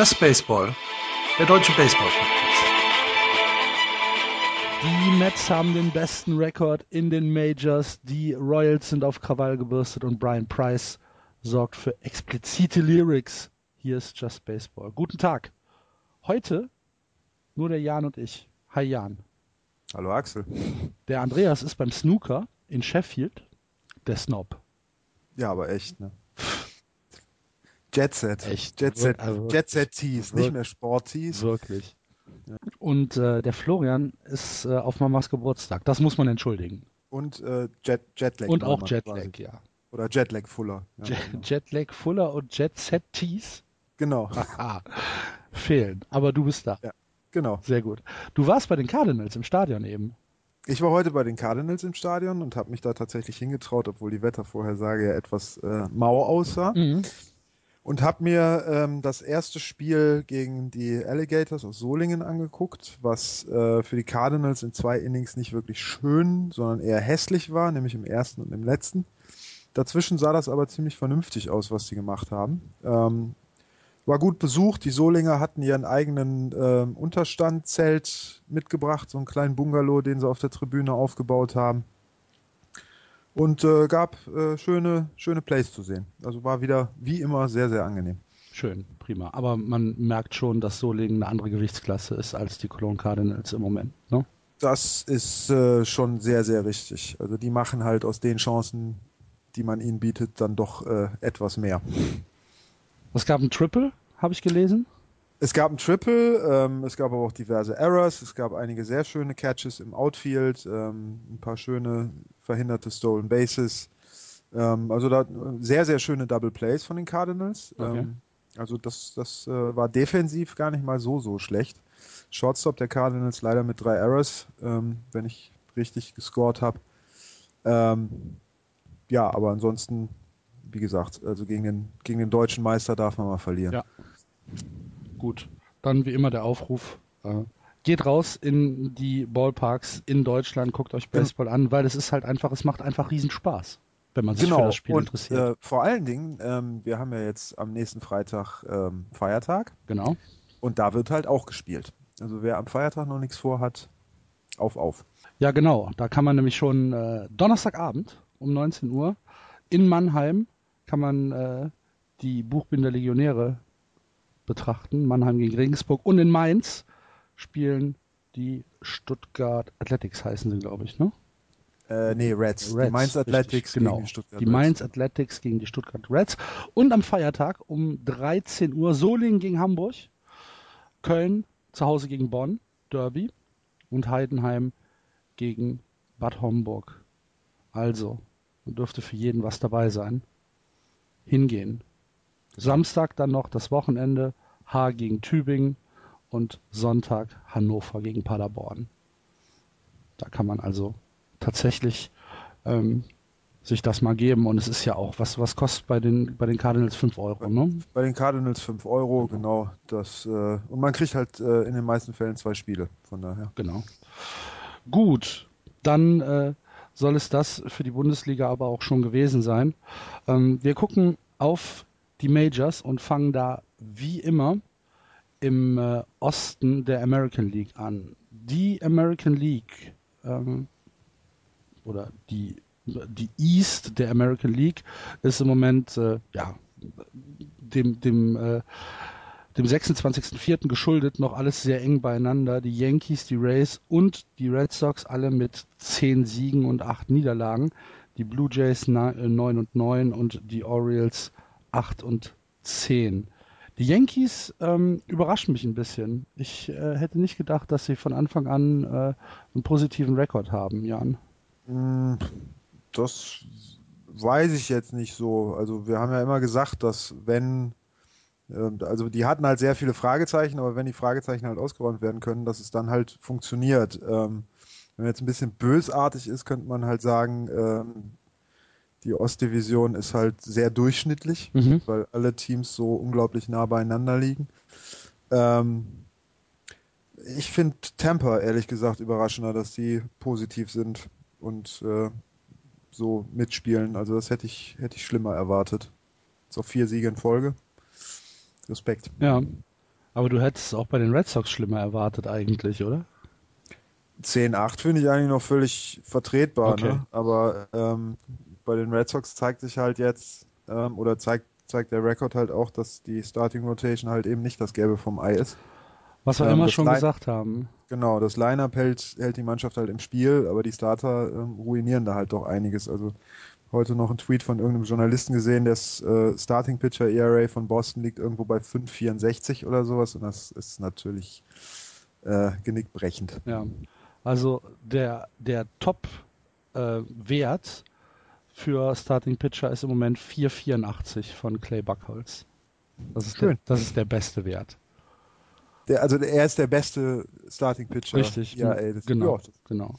Just Baseball, der deutsche Baseball-Podcast. Die Mets haben den besten Rekord in den Majors. Die Royals sind auf Krawall gebürstet und Brian Price sorgt für explizite Lyrics. Hier ist Just Baseball. Guten Tag. Heute nur der Jan und ich. Hi Jan. Hallo Axel. Der Andreas ist beim Snooker in Sheffield. Der Snob. Ja, aber echt, ne? Jet Set. Echt. Jet Set, Also Jet Set Tees, nicht mehr Sport Tees. Wirklich. Und äh, der Florian ist äh, auf Mamas Geburtstag. Das muss man entschuldigen. Und äh, Jet, Jetlag. Und auch Jetlag, quasi. ja. Oder Jetlag Fuller. Ja, Jet, genau. Jetlag Fuller und Jet Set Tees genau. haha, fehlen. Aber du bist da. Ja. genau. Sehr gut. Du warst bei den Cardinals im Stadion eben. Ich war heute bei den Cardinals im Stadion und habe mich da tatsächlich hingetraut, obwohl die Wettervorhersage ja etwas äh, mau aussah. Mhm. Und habe mir ähm, das erste Spiel gegen die Alligators aus Solingen angeguckt, was äh, für die Cardinals in zwei Innings nicht wirklich schön, sondern eher hässlich war, nämlich im ersten und im letzten. Dazwischen sah das aber ziemlich vernünftig aus, was sie gemacht haben. Ähm, war gut besucht. Die Solinger hatten ihren eigenen ähm, Unterstandzelt mitgebracht, so einen kleinen Bungalow, den sie auf der Tribüne aufgebaut haben. Und äh, gab äh, schöne, schöne Plays zu sehen. Also war wieder wie immer sehr, sehr angenehm. Schön, prima. Aber man merkt schon, dass Solingen eine andere Gewichtsklasse ist als die Cologne Cardinals im Moment. Ne? Das ist äh, schon sehr, sehr richtig. Also die machen halt aus den Chancen, die man ihnen bietet, dann doch äh, etwas mehr. Es gab ein Triple, habe ich gelesen. Es gab ein Triple, ähm, es gab aber auch diverse Errors, es gab einige sehr schöne Catches im Outfield, ähm, ein paar schöne verhinderte Stolen Bases. Ähm, also da sehr, sehr schöne Double Plays von den Cardinals. Okay. Ähm, also das, das äh, war defensiv gar nicht mal so, so schlecht. Shortstop der Cardinals leider mit drei Errors, ähm, wenn ich richtig gescored habe. Ähm, ja, aber ansonsten, wie gesagt, also gegen den, gegen den deutschen Meister darf man mal verlieren. Ja. Gut. Dann wie immer der Aufruf. Äh, geht raus in die Ballparks in Deutschland, guckt euch Baseball an, weil es ist halt einfach, es macht einfach riesen Spaß, wenn man sich für Genau, das Spiel und interessiert. äh, vor allen Dingen, ähm, wir haben ja jetzt am nächsten Freitag ähm, Feiertag genau. und da wird halt auch gespielt. Also wer am Feiertag noch nichts vorhat, auf, auf. Ja, genau. Da kann man nämlich schon äh, Donnerstagabend um 19 Uhr in Mannheim kann man äh, die Buchbinder Legionäre betrachten. Mannheim gegen Regensburg und in Mainz spielen die Stuttgart Athletics heißen sie, glaube ich, ne? Äh, nee, Reds. die Reds, Mainz richtig, Athletics genau. gegen die Stuttgart Die Reds. Mainz Athletics gegen die Stuttgart Reds. Und am Feiertag um 13 Uhr Solingen gegen Hamburg, Köln zu Hause gegen Bonn, Derby und Heidenheim gegen Bad Homburg. Also, da dürfte für jeden was dabei sein. Hingehen. Samstag dann noch das Wochenende H gegen Tübingen und Sonntag Hannover gegen Paderborn. Da kann man also tatsächlich ähm, sich das mal geben. Und es ist ja auch, was, was kostet bei den, bei den Cardinals 5 Euro, ne? Bei den Cardinals 5 Euro, genau. Das, äh, und man kriegt halt äh, in den meisten Fällen zwei Spiele, von daher. Genau. Gut, dann äh, soll es das für die Bundesliga aber auch schon gewesen sein. Ähm, wir gucken auf die Majors und fangen da wie immer im äh, Osten der American League an. Die American League ähm, oder die, die East der American League ist im Moment äh, ja dem dem äh, dem 26.04. geschuldet noch alles sehr eng beieinander. Die Yankees, die Rays und die Red Sox alle mit 10 Siegen und 8 Niederlagen. Die Blue Jays 9 und 9 und die Orioles 8 und 10. Die Yankees ähm, überraschen mich ein bisschen. Ich äh, hätte nicht gedacht, dass sie von Anfang an äh, einen positiven Rekord haben, Jan. Mm, Das weiß ich jetzt nicht so. Also wir haben ja immer gesagt, dass wenn, äh, also die hatten halt sehr viele Fragezeichen, aber wenn die Fragezeichen halt ausgeräumt werden können, dass es dann halt funktioniert. Ähm, wenn man jetzt ein bisschen bösartig ist, könnte man halt sagen, ähm, die Ostdivision ist halt sehr durchschnittlich, Mhm. weil alle Teams so unglaublich nah beieinander liegen. Ähm, ich finde Tampa ehrlich gesagt überraschender, dass die positiv sind und äh, so mitspielen. Also das hätte ich, hätte ich schlimmer erwartet. So vier Siege in Folge. Respekt. Ja. Aber du hättest es auch bei den Red Sox schlimmer erwartet eigentlich, oder? 10-8 finde ich eigentlich noch völlig vertretbar, Okay. ne? aber ähm, bei den Red Sox zeigt sich halt jetzt, ähm, oder zeigt, zeigt der Rekord halt auch, dass die Starting Rotation halt eben nicht das Gelbe vom Ei ist. Was wir Ähm, immer schon Line- gesagt haben. Genau, das Line-Up hält, hält die Mannschaft halt im Spiel, aber die Starter ähm, ruinieren da halt doch einiges. Also heute noch ein Tweet von irgendeinem Journalisten gesehen, das äh, Starting Pitcher ERA von Boston liegt irgendwo bei 5,64 oder sowas und das ist natürlich äh, genickbrechend. Ja. Also der, der Top-Wert für Starting Pitcher ist im Moment 4,84 von Clay Buckholz. Das ist, der, Schön. das ist der beste Wert. Der, also er ist der beste Starting Pitcher. Richtig. Ja, ey, das, genau. das- genau.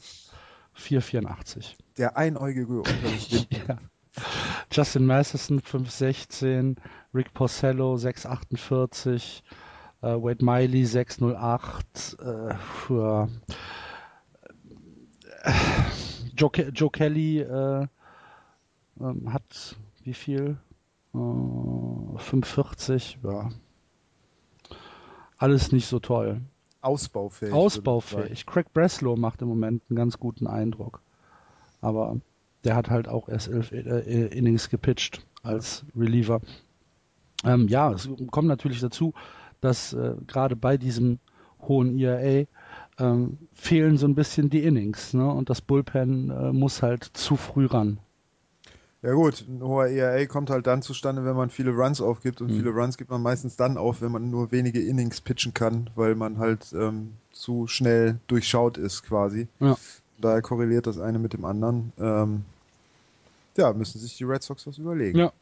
4,84. der einäugige unter den Blinden. Ja. Justin Matheson 5,16, Rick Porcello 6,48, äh, Wade Miley 6,08, äh, für äh, Joe, Joe Kelly äh, ähm, hat wie viel? Äh, 5,40, ja. Alles nicht so toll. Ausbaufähig. Ausbaufähig. Craig Breslow macht im Moment einen ganz guten Eindruck. Aber der hat halt auch erst elf äh, Innings gepitcht als Reliever. Ähm, ja, es kommt natürlich dazu, dass äh, gerade bei diesem hohen ERA ähm, fehlen so ein bisschen die Innings. Ne? Und das Bullpen äh, muss halt zu früh ran. Ja gut, ein hoher ERA kommt halt dann zustande, wenn man viele Runs aufgibt und Mhm. viele Runs gibt man meistens dann auf, wenn man nur wenige Innings pitchen kann, weil man halt ähm, zu schnell durchschaut ist quasi. Ja. Daher korreliert das eine mit dem anderen. Ähm, ja, müssen sich die Red Sox was überlegen. Ja.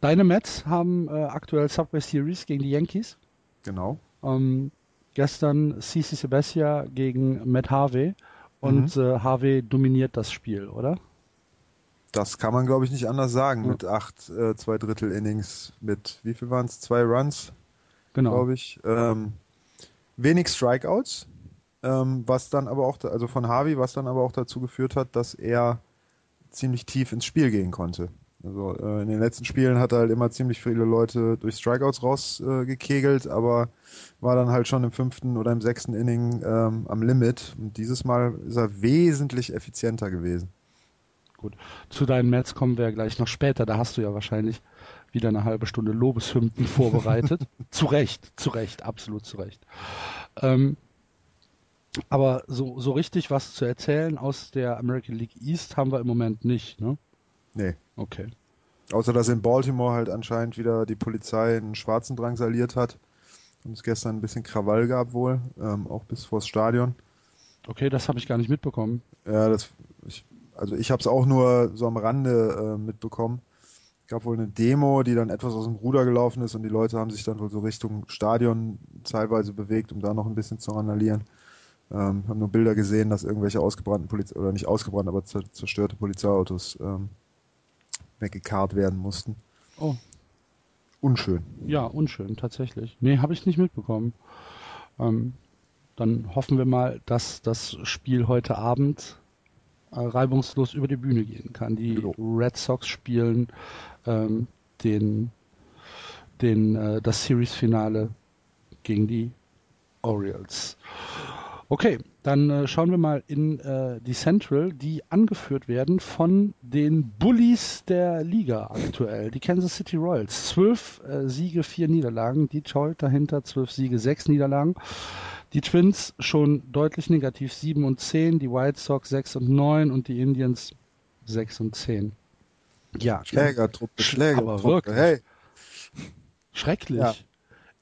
Deine Mets haben äh, aktuell Subway Series gegen die Yankees. Genau. Ähm, gestern CC Sabathia gegen Matt Harvey und äh, Harvey dominiert das Spiel, oder? Das kann man, glaube ich, nicht anders sagen. Ja. Mit acht, äh, zwei Drittel Innings, mit wie viel waren es? Zwei Runs, Genau. glaube ich. Ähm, wenig Strikeouts, ähm, was dann aber auch, also von Harvey, was dann aber auch dazu geführt hat, dass er ziemlich tief ins Spiel gehen konnte. Also äh, in den letzten Spielen hat er halt immer ziemlich viele Leute durch Strikeouts rausgekegelt, äh, aber war dann halt schon im fünften oder im sechsten Inning ähm, am Limit. Und dieses Mal ist er wesentlich effizienter gewesen. Zu deinen Mets kommen wir ja gleich noch später. Da hast du ja wahrscheinlich wieder eine halbe Stunde Lobeshymnen vorbereitet. zu Recht, zu Recht, absolut zu Recht. Ähm, aber so, so richtig was zu erzählen aus der American League East haben wir im Moment nicht, ne? Nee. Okay. Außer dass in Baltimore halt anscheinend wieder die Polizei einen Schwarzen drangsaliert hat. Und es gestern ein bisschen Krawall gab wohl, ähm, auch bis vors Stadion. Okay, das habe ich gar nicht mitbekommen. Ja, das, ich, also ich habe es auch nur so am Rande äh, mitbekommen. Es gab wohl eine Demo, die dann etwas aus dem Ruder gelaufen ist und die Leute haben sich dann wohl so Richtung Stadion teilweise bewegt, um da noch ein bisschen zu randalieren. Ähm, haben nur Bilder gesehen, dass irgendwelche ausgebrannten Polizei oder nicht ausgebrannt, aber zer zerstörte Polizeiautos ähm, weggekarrt werden mussten. Oh. Unschön. Ja, unschön, tatsächlich. Nee, habe ich nicht mitbekommen. Ähm, dann hoffen wir mal, dass das Spiel heute Abend reibungslos über die Bühne gehen kann. Die Jo. Red Sox spielen ähm, den, den, äh, das Series-Finale gegen die Orioles. Okay, dann äh, schauen wir mal in äh, die Central, die angeführt werden von den Bullies der Liga aktuell, die Kansas City Royals. Zwölf äh, Siege, vier Niederlagen, Detroit dahinter, zwölf Siege, sechs Niederlagen. Die Twins schon deutlich negativ, sieben und zehn, die White Sox sechs und neun und die Indians sechs und zehn. Ja, Schlägertruppe, Sch- Schlägertruppe. aber wirklich. Hey, schrecklich. Ja.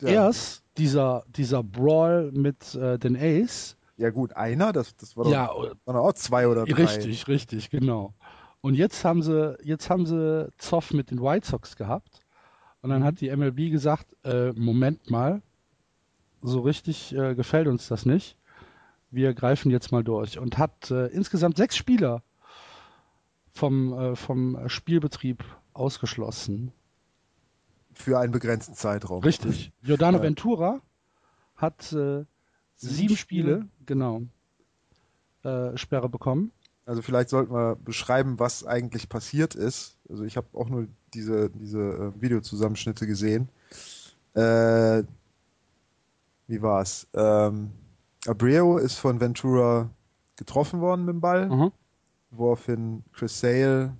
ja. Erst dieser, dieser Brawl mit äh, den Ace. ja gut, einer, das, das war doch, Ja, waren doch auch zwei oder drei. Richtig, richtig, genau. Und jetzt haben sie, jetzt haben sie Zoff mit den White Sox gehabt. Und dann hat die MLB gesagt, äh, Moment mal, so richtig äh, gefällt uns das nicht. Wir greifen jetzt mal durch und hat äh, insgesamt sechs Spieler vom, äh, vom Spielbetrieb ausgeschlossen. Für einen begrenzten Zeitraum. Richtig. Giordano Ja. Ventura hat äh, sieben Spiele, genau, äh, Sperre bekommen. Also vielleicht sollten wir beschreiben, was eigentlich passiert ist. Also ich habe auch nur diese, diese äh, Videozusammenschnitte gesehen. Äh, wie war's? Ähm, Abreu ist von Ventura getroffen worden mit dem Ball, Mhm. woraufhin Chris Sale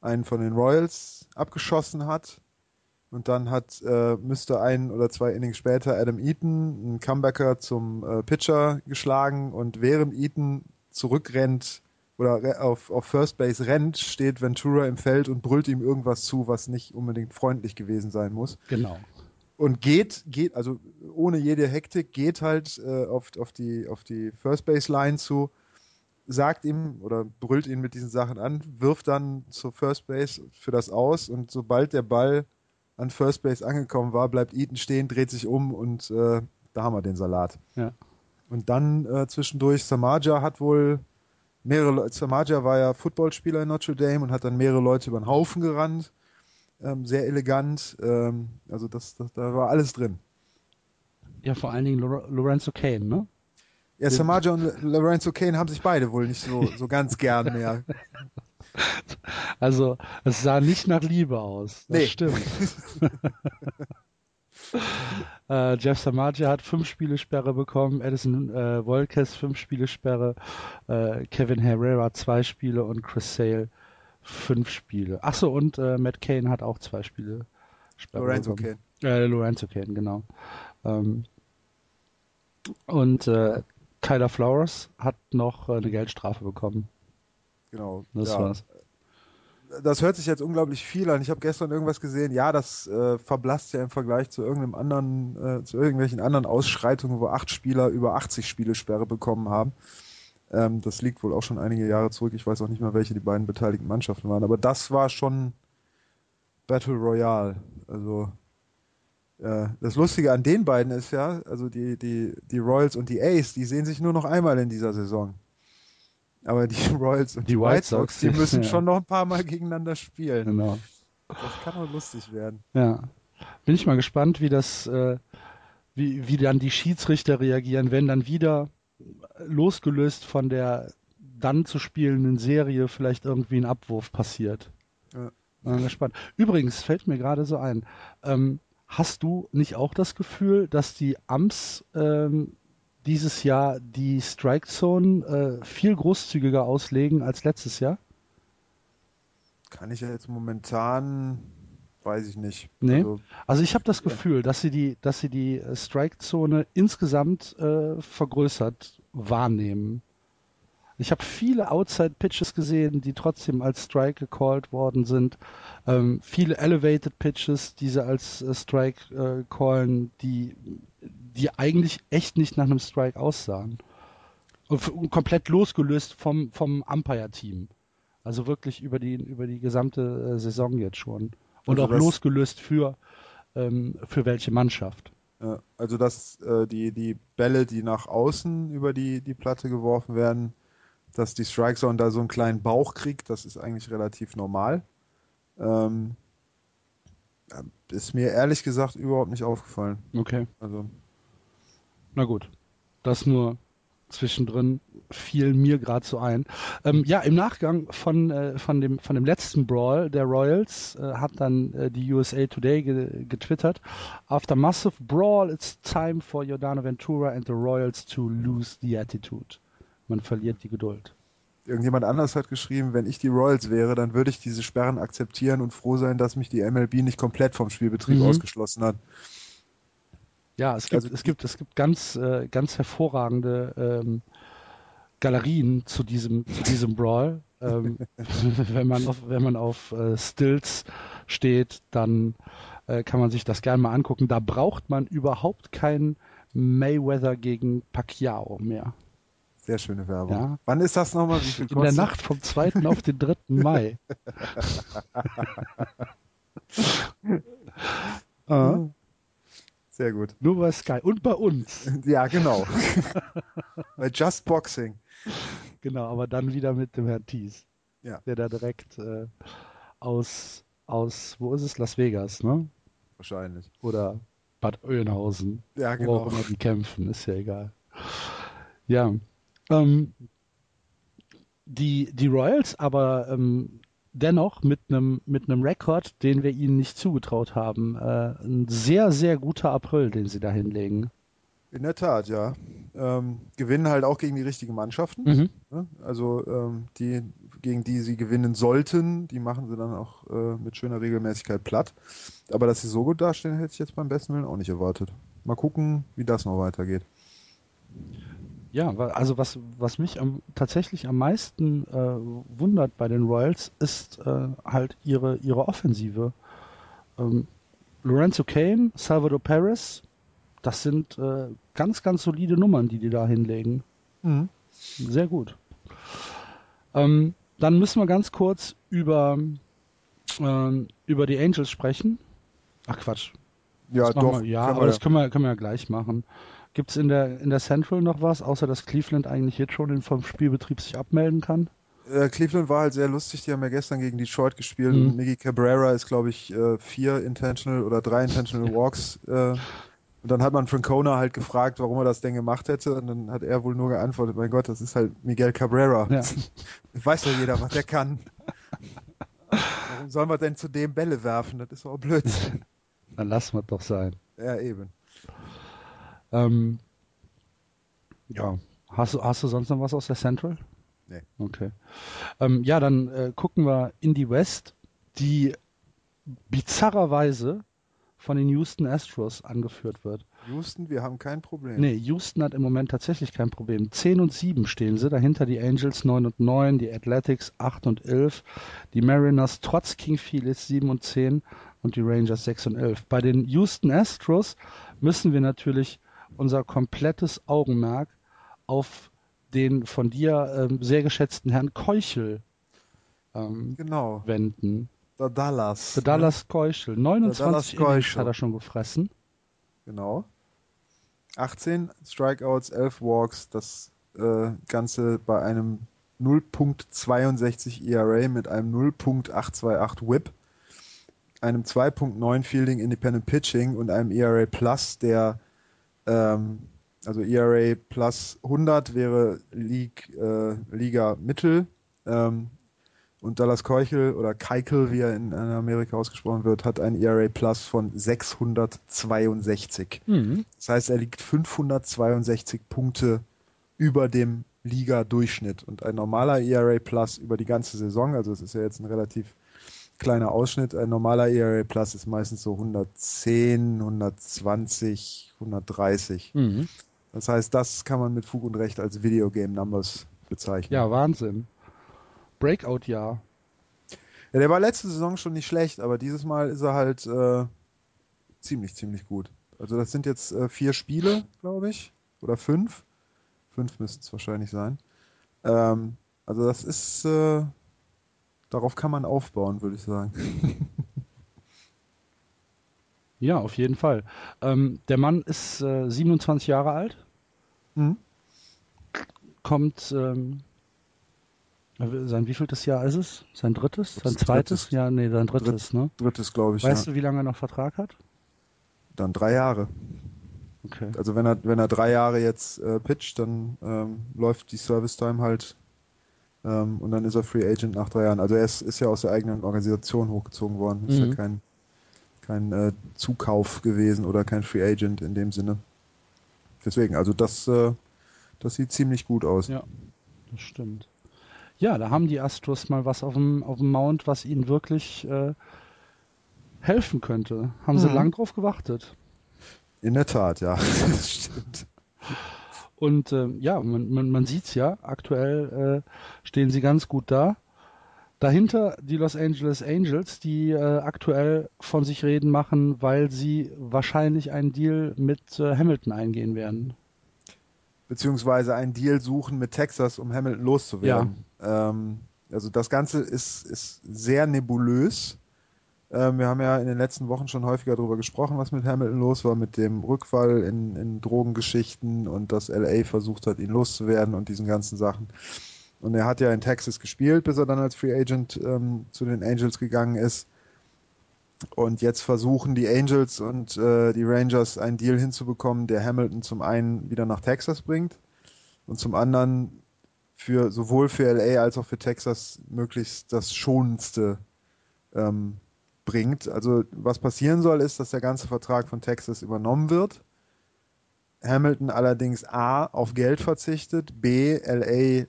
einen von den Royals abgeschossen hat. Und dann hat, äh, müsste ein oder zwei Innings später Adam Eaton, einen Comebacker, zum äh, Pitcher geschlagen und während Eaton zurückrennt oder auf, auf First Base rennt, steht Ventura im Feld und brüllt ihm irgendwas zu, was nicht unbedingt freundlich gewesen sein muss. Genau. Und geht, geht, also ohne jede Hektik, geht halt äh, auf, auf, die, auf die First Base Line zu, sagt ihm oder brüllt ihn mit diesen Sachen an, wirft dann zur First Base für das aus und sobald der Ball an First Base angekommen war, bleibt Eaton stehen, dreht sich um und äh, da haben wir den Salat. Ja. Und dann äh, zwischendurch, Samaja hat wohl mehrere Leute, Samaja war ja Footballspieler in Notre Dame und hat dann mehrere Leute über den Haufen gerannt. Ähm, sehr elegant. Ähm, also das, das, da war alles drin. Ja, vor allen Dingen Lor Lorenzo Kane, ne? Ja, Samaja und Lorenzo Kane haben sich beide wohl nicht so, so ganz gern mehr. Also, es sah nicht nach Liebe aus. Das Nee. stimmt. äh, Jeff Samaja hat fünf Spiele Sperre bekommen, Edison äh, Volquez fünf Spiele Sperre, äh, Kevin Herrera zwei Spiele und Chris Sale fünf Spiele. Achso, und äh, Matt Kane hat auch zwei Spiele Sperre Lorenzo bekommen. Kane. Äh, Lorenzo Kane, genau. Ähm, und äh, Tyler Flowers hat noch äh, eine Geldstrafe bekommen. Genau. Das ja. war's. Das hört sich jetzt unglaublich viel an. Ich habe gestern irgendwas gesehen. Ja, das äh, verblasst ja im Vergleich zu irgendeinem anderen, äh, zu irgendwelchen anderen Ausschreitungen, wo acht Spieler über 80 Spiele Sperre bekommen haben. Ähm, das liegt wohl auch schon einige Jahre zurück. Ich weiß auch nicht mehr, welche die beiden beteiligten Mannschaften waren. Aber das war schon Battle Royale. Also äh, das Lustige an den beiden ist ja, also die, die, die Royals und die Ace, die sehen sich nur noch einmal in dieser Saison. Aber die Royals und Die die, White White Sox, Sox, die müssen ja. schon noch ein paar Mal gegeneinander spielen. Genau. Das kann auch lustig werden. Ja. Bin ich mal gespannt, wie das, äh, wie, wie dann die Schiedsrichter reagieren, wenn dann wieder losgelöst von der dann zu spielenden Serie vielleicht irgendwie ein Abwurf passiert. Ja. Gespannt. Übrigens fällt mir gerade so ein, ähm, hast du nicht auch das Gefühl, dass die Amps ähm, dieses Jahr die Strike Zone äh, viel großzügiger auslegen als letztes Jahr? Kann ich ja jetzt momentan, weiß ich nicht. Nee. Also, Also ich habe das Gefühl, dass sie die, dass sie die äh, Strike-Zone insgesamt äh, vergrößert wahrnehmen. Ich habe viele Outside-Pitches gesehen, die trotzdem als Strike gecallt worden sind. Ähm, viele Elevated Pitches, die sie als äh, Strike äh, callen, die, die eigentlich echt nicht nach einem Strike aussahen. Und und komplett losgelöst vom, vom Umpire-Team. Also wirklich über die, über die gesamte äh, Saison jetzt schon. Und Also auch losgelöst für, ähm, für welche Mannschaft. also dass äh, die, die Bälle, die nach außen über die, die Platte geworfen werden, dass die Strike Zone da so einen kleinen Bauch kriegt, das ist eigentlich relativ normal. Ähm, ist mir ehrlich gesagt überhaupt nicht aufgefallen. Okay. Also Na gut. Das nur zwischendrin fiel mir gerade so ein. Ähm, ja, im Nachgang von, äh, von, dem, von dem letzten Brawl der Royals äh, hat dann äh, die USA Today ge getwittert. After massive brawl, it's time for Jordano Ventura and the Royals to lose the attitude. Man verliert die Geduld. irgendjemand anders hat geschrieben, wenn ich die Royals wäre, dann würde ich diese Sperren akzeptieren und froh sein, dass mich die MLB nicht komplett vom Spielbetrieb Mhm. ausgeschlossen hat. Ja, es gibt, Also es gibt, es gibt ganz, äh, ganz hervorragende ähm, Galerien zu diesem, zu diesem Brawl. Ähm, wenn man auf, wenn man auf äh, Stills steht, dann äh, kann man sich das gerne mal angucken. Da braucht man überhaupt keinen Mayweather gegen Pacquiao mehr. Sehr schöne Werbung. Ja. Wann ist das nochmal? In der? Nacht vom 2. auf den 3. Mai. Ah. Sehr gut. Nur bei Sky und bei uns. Ja, genau. Bei Just Boxing. Genau, aber dann wieder mit dem Herrn Thies. Ja. Der da direkt äh, aus, aus, wo ist es? Las Vegas, ne? Wahrscheinlich. Oder Bad Oeynhausen. Ja, Wo auch genau. immer die kämpfen, ist ja egal. Ja. Ähm, die, die Royals aber ähm, dennoch mit einem mit einem Rekord, den wir ihnen nicht zugetraut haben. Äh, ein sehr, sehr guter April, den sie da hinlegen. In der Tat, ja. Ähm, gewinnen halt auch gegen die richtigen Mannschaften. Mhm. Ne? Also ähm, die, gegen die sie gewinnen sollten, die machen sie dann auch äh, mit schöner Regelmäßigkeit platt. Aber dass sie so gut dastehen, hätte ich jetzt beim besten Willen auch nicht erwartet. Mal gucken, wie das noch weitergeht. Ja, also was, was mich am, tatsächlich am meisten äh, wundert bei den Royals, ist äh, halt ihre, ihre Offensive. Ähm, Lorenzo Kane, Salvador Perez, das sind äh, ganz, ganz solide Nummern, die die da hinlegen. Sehr gut. Ähm, dann müssen wir ganz kurz über, ähm, über die Angels sprechen. Ach Quatsch. Ja, Das doch. Wir, ja, aber wir das können wir, können wir ja gleich machen. Gibt es in der, in der Central noch was, außer dass Cleveland eigentlich jetzt schon vom Spielbetrieb sich abmelden kann? Äh, Cleveland war halt sehr lustig, die haben ja gestern gegen Detroit gespielt Mhm. Miggy Cabrera ist, glaube ich, äh, vier Intentional oder drei Intentional Walks. Äh, und dann hat man Francona halt gefragt, warum er das denn gemacht hätte und dann hat er wohl nur geantwortet, mein Gott, das ist halt Miguel Cabrera. Ja. Weiß doch jeder, was der kann. Warum soll man denn zu dem Bälle werfen? Das ist doch blöd. Dann lassen wir doch sein. ja, eben. Ähm, ja, hast du, hast du sonst noch was aus der Central? Nee. Okay. Ähm, ja, dann äh, gucken wir in die West, die bizarrerweise von den Houston Astros angeführt wird. Houston, wir haben kein Problem. Nee, Houston hat im Moment tatsächlich kein Problem. 10 und 7 stehen sie, dahinter die Angels 9 und 9, die Athletics 8 und 11, die Mariners trotz King Felix 7 und 10 und die Rangers 6 und 11. Bei den Houston Astros müssen wir natürlich unser komplettes Augenmerk auf den von dir ähm, sehr geschätzten Herrn Keuchel ähm, Genau, wenden. der Dallas. Der Dallas Keuchel. 29 Dallas Innings hat er schon gefressen. Genau. 18 Strikeouts, 11 Walks, das äh, Ganze bei einem 0.62 ERA mit einem 0.828 Whip, einem 2.9 Fielding Independent Pitching und einem ERA Plus, der ähm, also ERA Plus 100 wäre League, äh, Liga Mittel ähm, und Dallas Keuchel oder Keikel, wie er in Amerika ausgesprochen wird, hat ein ERA Plus von 662. Mhm. Das heißt, er liegt 562 Punkte über dem Liga-Durchschnitt. Und ein normaler ERA Plus über die ganze Saison, also es ist ja jetzt ein relativ kleiner Ausschnitt, ein normaler ERA Plus ist meistens so 110, 120, 130. Mhm. Das heißt, das kann man mit Fug und Recht als Videogame Numbers bezeichnen. Ja, Wahnsinn. Breakout-Jahr. Ja, der war letzte Saison schon nicht schlecht, aber dieses Mal ist er halt äh, ziemlich, ziemlich gut. Also das sind jetzt äh, vier Spiele, glaube ich, oder fünf. Fünf müssten es wahrscheinlich sein. Ähm, also das ist, äh, darauf kann man aufbauen, würde ich sagen. Ja, auf jeden Fall. Ähm, der Mann ist äh, 27 Jahre alt, Mhm. kommt, ähm, äh, sein wievieltes Jahr ist es? Sein drittes? Sein zweites? drittes. Ja, nee, sein drittes, ne? Drittes, glaube ich, Weißt ja. du, wie lange er noch Vertrag hat? Dann drei Jahre. Okay. Also wenn er, wenn er drei Jahre jetzt äh, pitcht, dann ähm, läuft die Service Time halt ähm, und dann ist er Free Agent nach drei Jahren. Also er ist, ist ja aus der eigenen Organisation hochgezogen worden. Ist Mhm. ja kein, kein äh, Zukauf gewesen oder kein Free Agent in dem Sinne. Deswegen, also das, äh, das sieht ziemlich gut aus. Ja. Das stimmt. Ja, da haben die Astros mal was auf dem, auf dem Mount, was ihnen wirklich äh, helfen könnte. Haben sie Mhm. lang drauf gewartet. In der Tat, ja. das stimmt. Und ähm, ja, man, man, man sieht es ja, aktuell äh, stehen sie ganz gut da. Dahinter die Los Angeles Angels, die äh, aktuell von sich reden machen, weil sie wahrscheinlich einen Deal mit äh, Hamilton eingehen werden. beziehungsweise einen Deal suchen mit Texas, um Hamilton loszuwerden. Ja. Ähm, also das Ganze ist, ist sehr nebulös. Ähm, wir haben ja in den letzten Wochen schon häufiger darüber gesprochen, was mit Hamilton los war, mit dem Rückfall in, in Drogengeschichten und dass LA versucht hat, ihn loszuwerden und diesen ganzen Sachen. Und er hat ja in Texas gespielt, bis er dann als Free Agent ähm, zu den Angels gegangen ist. Und jetzt versuchen die Angels und äh, die Rangers einen Deal hinzubekommen, der Hamilton zum einen wieder nach Texas bringt und zum anderen für sowohl für LA als auch für Texas möglichst das schonendste ähm, bringt. Also was passieren soll, ist, dass der ganze Vertrag von Texas übernommen wird. Hamilton allerdings A auf Geld verzichtet, B LA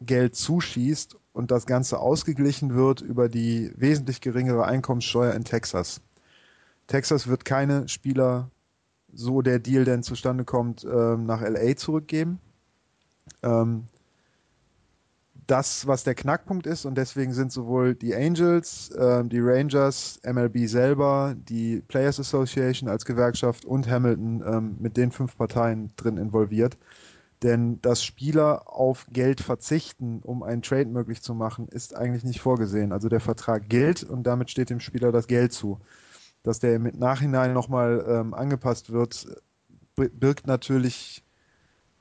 Geld zuschießt und das Ganze ausgeglichen wird über die wesentlich geringere Einkommenssteuer in Texas. Texas wird keine Spieler, so der Deal denn zustande kommt, ähm, nach LA zurückgeben. Ähm, das, was der Knackpunkt ist, und deswegen sind sowohl die Angels, äh, die Rangers, MLB selber, die Players Association als Gewerkschaft und Hamilton ähm, mit den fünf Parteien drin involviert. Denn dass Spieler auf Geld verzichten, um einen Trade möglich zu machen, ist eigentlich nicht vorgesehen. Also der Vertrag gilt und damit steht dem Spieler das Geld zu. Dass der im Nachhinein nochmal ähm, angepasst wird, birgt natürlich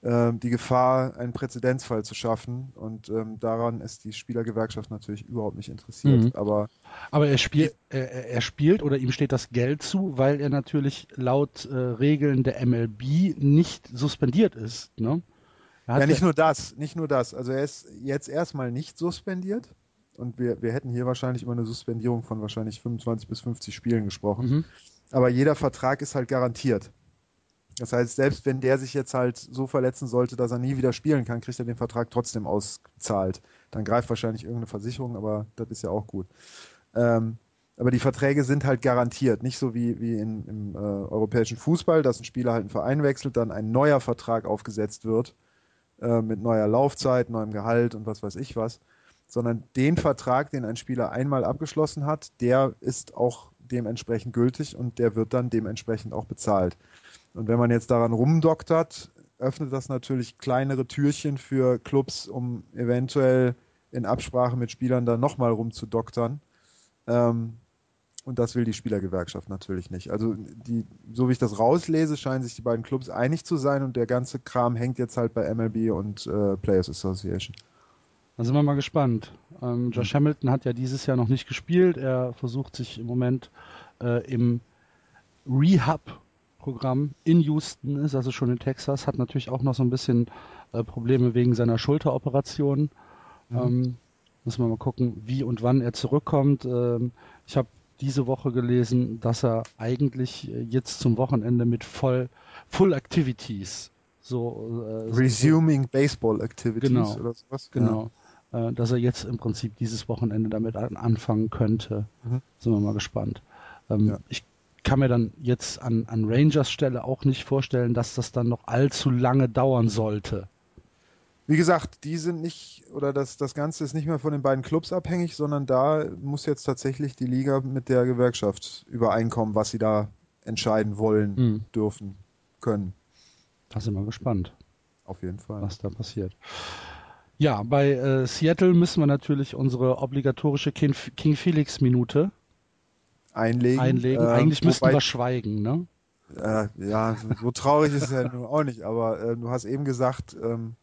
die Gefahr, einen Präzedenzfall zu schaffen. Und ähm, daran ist die Spielergewerkschaft natürlich überhaupt nicht interessiert. Mhm. Aber, Aber er, spielt, er, er, spielt oder ihm steht das Geld zu, weil er natürlich laut äh, Regeln der MLB nicht suspendiert ist. Ne? ja, nicht nur das, nicht nur das. Also er ist jetzt erstmal nicht suspendiert. Und wir, wir hätten hier wahrscheinlich über eine Suspendierung von wahrscheinlich 25 bis 50 Spielen gesprochen. Mhm. Aber jeder Vertrag ist halt garantiert. Das heißt, selbst wenn der sich jetzt halt so verletzen sollte, dass er nie wieder spielen kann, kriegt er den Vertrag trotzdem ausgezahlt. Dann greift wahrscheinlich irgendeine Versicherung, aber das ist ja auch gut. Ähm, aber die Verträge sind halt garantiert, nicht so wie, wie in, im äh, europäischen Fußball, dass ein Spieler halt einen Verein wechselt, dann ein neuer Vertrag aufgesetzt wird äh, mit neuer Laufzeit, neuem Gehalt und was weiß ich was, sondern den Vertrag, den ein Spieler einmal abgeschlossen hat, der ist auch dementsprechend gültig und der wird dann dementsprechend auch bezahlt. Und wenn man jetzt daran rumdoktert, öffnet das natürlich kleinere Türchen für Clubs, um eventuell in Absprache mit Spielern dann nochmal rumzudoktern. Ähm, und das will die Spielergewerkschaft natürlich nicht. Also die, so wie ich das rauslese, scheinen sich die beiden Clubs einig zu sein und der ganze Kram hängt jetzt halt bei MLB und äh, Players Association. Da sind wir mal gespannt. Ähm, Josh Hamilton hat ja dieses Jahr noch nicht gespielt. Er versucht sich im Moment äh, im Rehab Programm in Houston ist, also schon in Texas, hat natürlich auch noch so ein bisschen äh, Probleme wegen seiner Schulteroperation. Mhm. Ähm, müssen wir mal gucken, wie und wann er zurückkommt. Ähm, ich habe diese Woche gelesen, dass er eigentlich äh, jetzt zum Wochenende mit voll Full Activities so äh, Resuming so, Baseball Activities genau, oder sowas. Genau. Ja. Äh, dass er jetzt im Prinzip dieses Wochenende damit anfangen könnte. Mhm. Sind wir mal gespannt. Ähm, ja. Ich kann mir dann jetzt an, an Rangers Stelle auch nicht vorstellen, dass das dann noch allzu lange dauern sollte. Wie gesagt, die sind nicht, oder das, das Ganze ist nicht mehr von den beiden Clubs abhängig, sondern da muss jetzt tatsächlich die Liga mit der Gewerkschaft übereinkommen, was sie da entscheiden wollen, hm. dürfen, können. Da sind wir gespannt. Auf jeden Fall. Was da passiert. Ja, bei äh, Seattle müssen wir natürlich unsere obligatorische King, King Felix Minute einlegen. einlegen. Äh, Eigentlich müssten wobei, wir schweigen, ne? Äh, ja, so traurig ist es ja nun auch nicht, aber äh, du hast eben gesagt, ähm,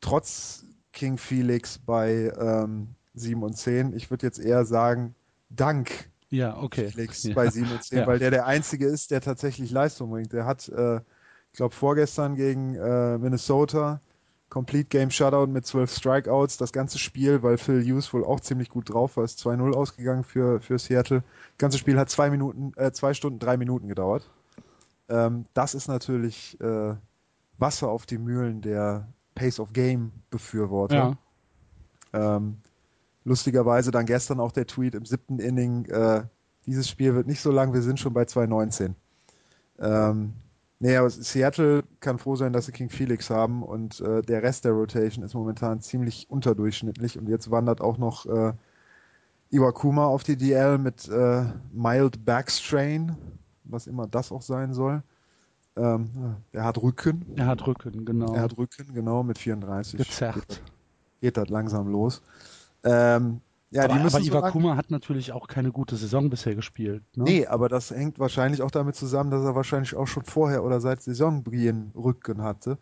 trotz King Felix bei ähm, 7 und 10, ich würde jetzt eher sagen, dank ja, okay. Felix ja. bei 7 und 10, ja. weil der der Einzige ist, der tatsächlich Leistung bringt. Der hat, äh, ich glaube, vorgestern gegen äh, Minnesota Complete Game Shutout mit 12 Strikeouts. Das ganze Spiel, weil Phil Hughes wohl auch ziemlich gut drauf war, ist 2-0 ausgegangen für, für Seattle. Das ganze Spiel hat zwei Minuten, äh, zwei Stunden, drei Minuten gedauert. Ähm, das ist natürlich äh, Wasser auf die Mühlen der Pace of Game Befürworter. Ja. Ähm, lustigerweise dann gestern auch der Tweet im siebten Inning, äh, dieses Spiel wird nicht so lang, wir sind schon bei 2.19. Ähm, Nee, aber Seattle kann froh sein, dass sie King Felix haben und äh, der Rest der Rotation ist momentan ziemlich unterdurchschnittlich und jetzt wandert auch noch äh, Iwakuma auf die DL mit äh, Mild Backstrain, was immer das auch sein soll. Ähm, er hat Rücken. Er hat Rücken, genau. Er hat Rücken, genau, mit 34. Gezerrt. Geht, das- geht das langsam los. Ähm, ja, aber die müssen aber so Iwakuma hat natürlich auch keine gute Saison bisher gespielt. Ne? Nee, aber das hängt wahrscheinlich auch damit zusammen, dass er wahrscheinlich auch schon vorher oder seit Saisonbeginn Rücken hatte.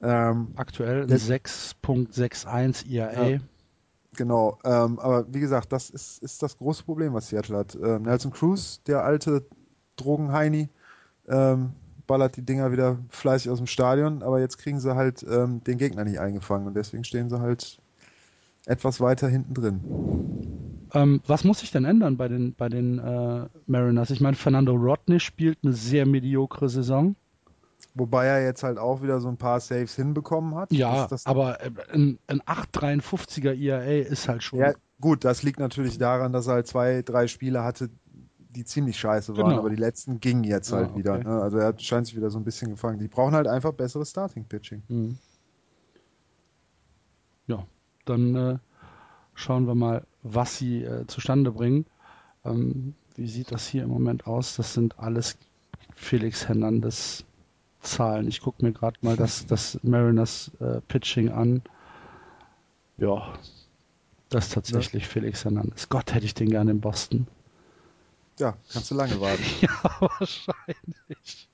Ähm, Aktuell ein Das- 6.61 IAA. Ja. genau, ähm, aber wie gesagt, das ist, ist das große Problem, was Seattle hat. Ähm, Nelson Cruz, der alte Drogenheini, ähm, ballert die Dinger wieder fleißig aus dem Stadion, aber jetzt kriegen sie halt ähm, den Gegner nicht eingefangen und deswegen stehen sie halt etwas weiter hinten drin. Ähm, was muss sich denn ändern bei den, bei den äh, Mariners? Ich meine, Fernando Rodney spielt eine sehr mediokre Saison. Wobei er jetzt halt auch wieder so ein paar Saves hinbekommen hat. Ja, Das- aber äh, ein, ein 8,53er IAA ist halt schon. Ja, gut, das liegt natürlich daran, dass er halt zwei, drei Spiele hatte, die ziemlich scheiße waren, Genau. aber die letzten gingen jetzt Ah, halt wieder. okay. Ne? Also er hat- scheint sich wieder so ein bisschen gefangen. Die brauchen halt einfach besseres Starting-Pitching. Mhm. Ja, dann äh, schauen wir mal, was sie äh, zustande bringen. Ähm, wie sieht das hier im Moment aus? Das sind alles Felix Hernandez Zahlen. Ich gucke mir gerade mal das, das Mariners äh, Pitching an. Ja, das ist tatsächlich Felix Hernandez. Gott, hätte ich den gerne in Boston. Ja, kannst du lange warten. Ja, wahrscheinlich.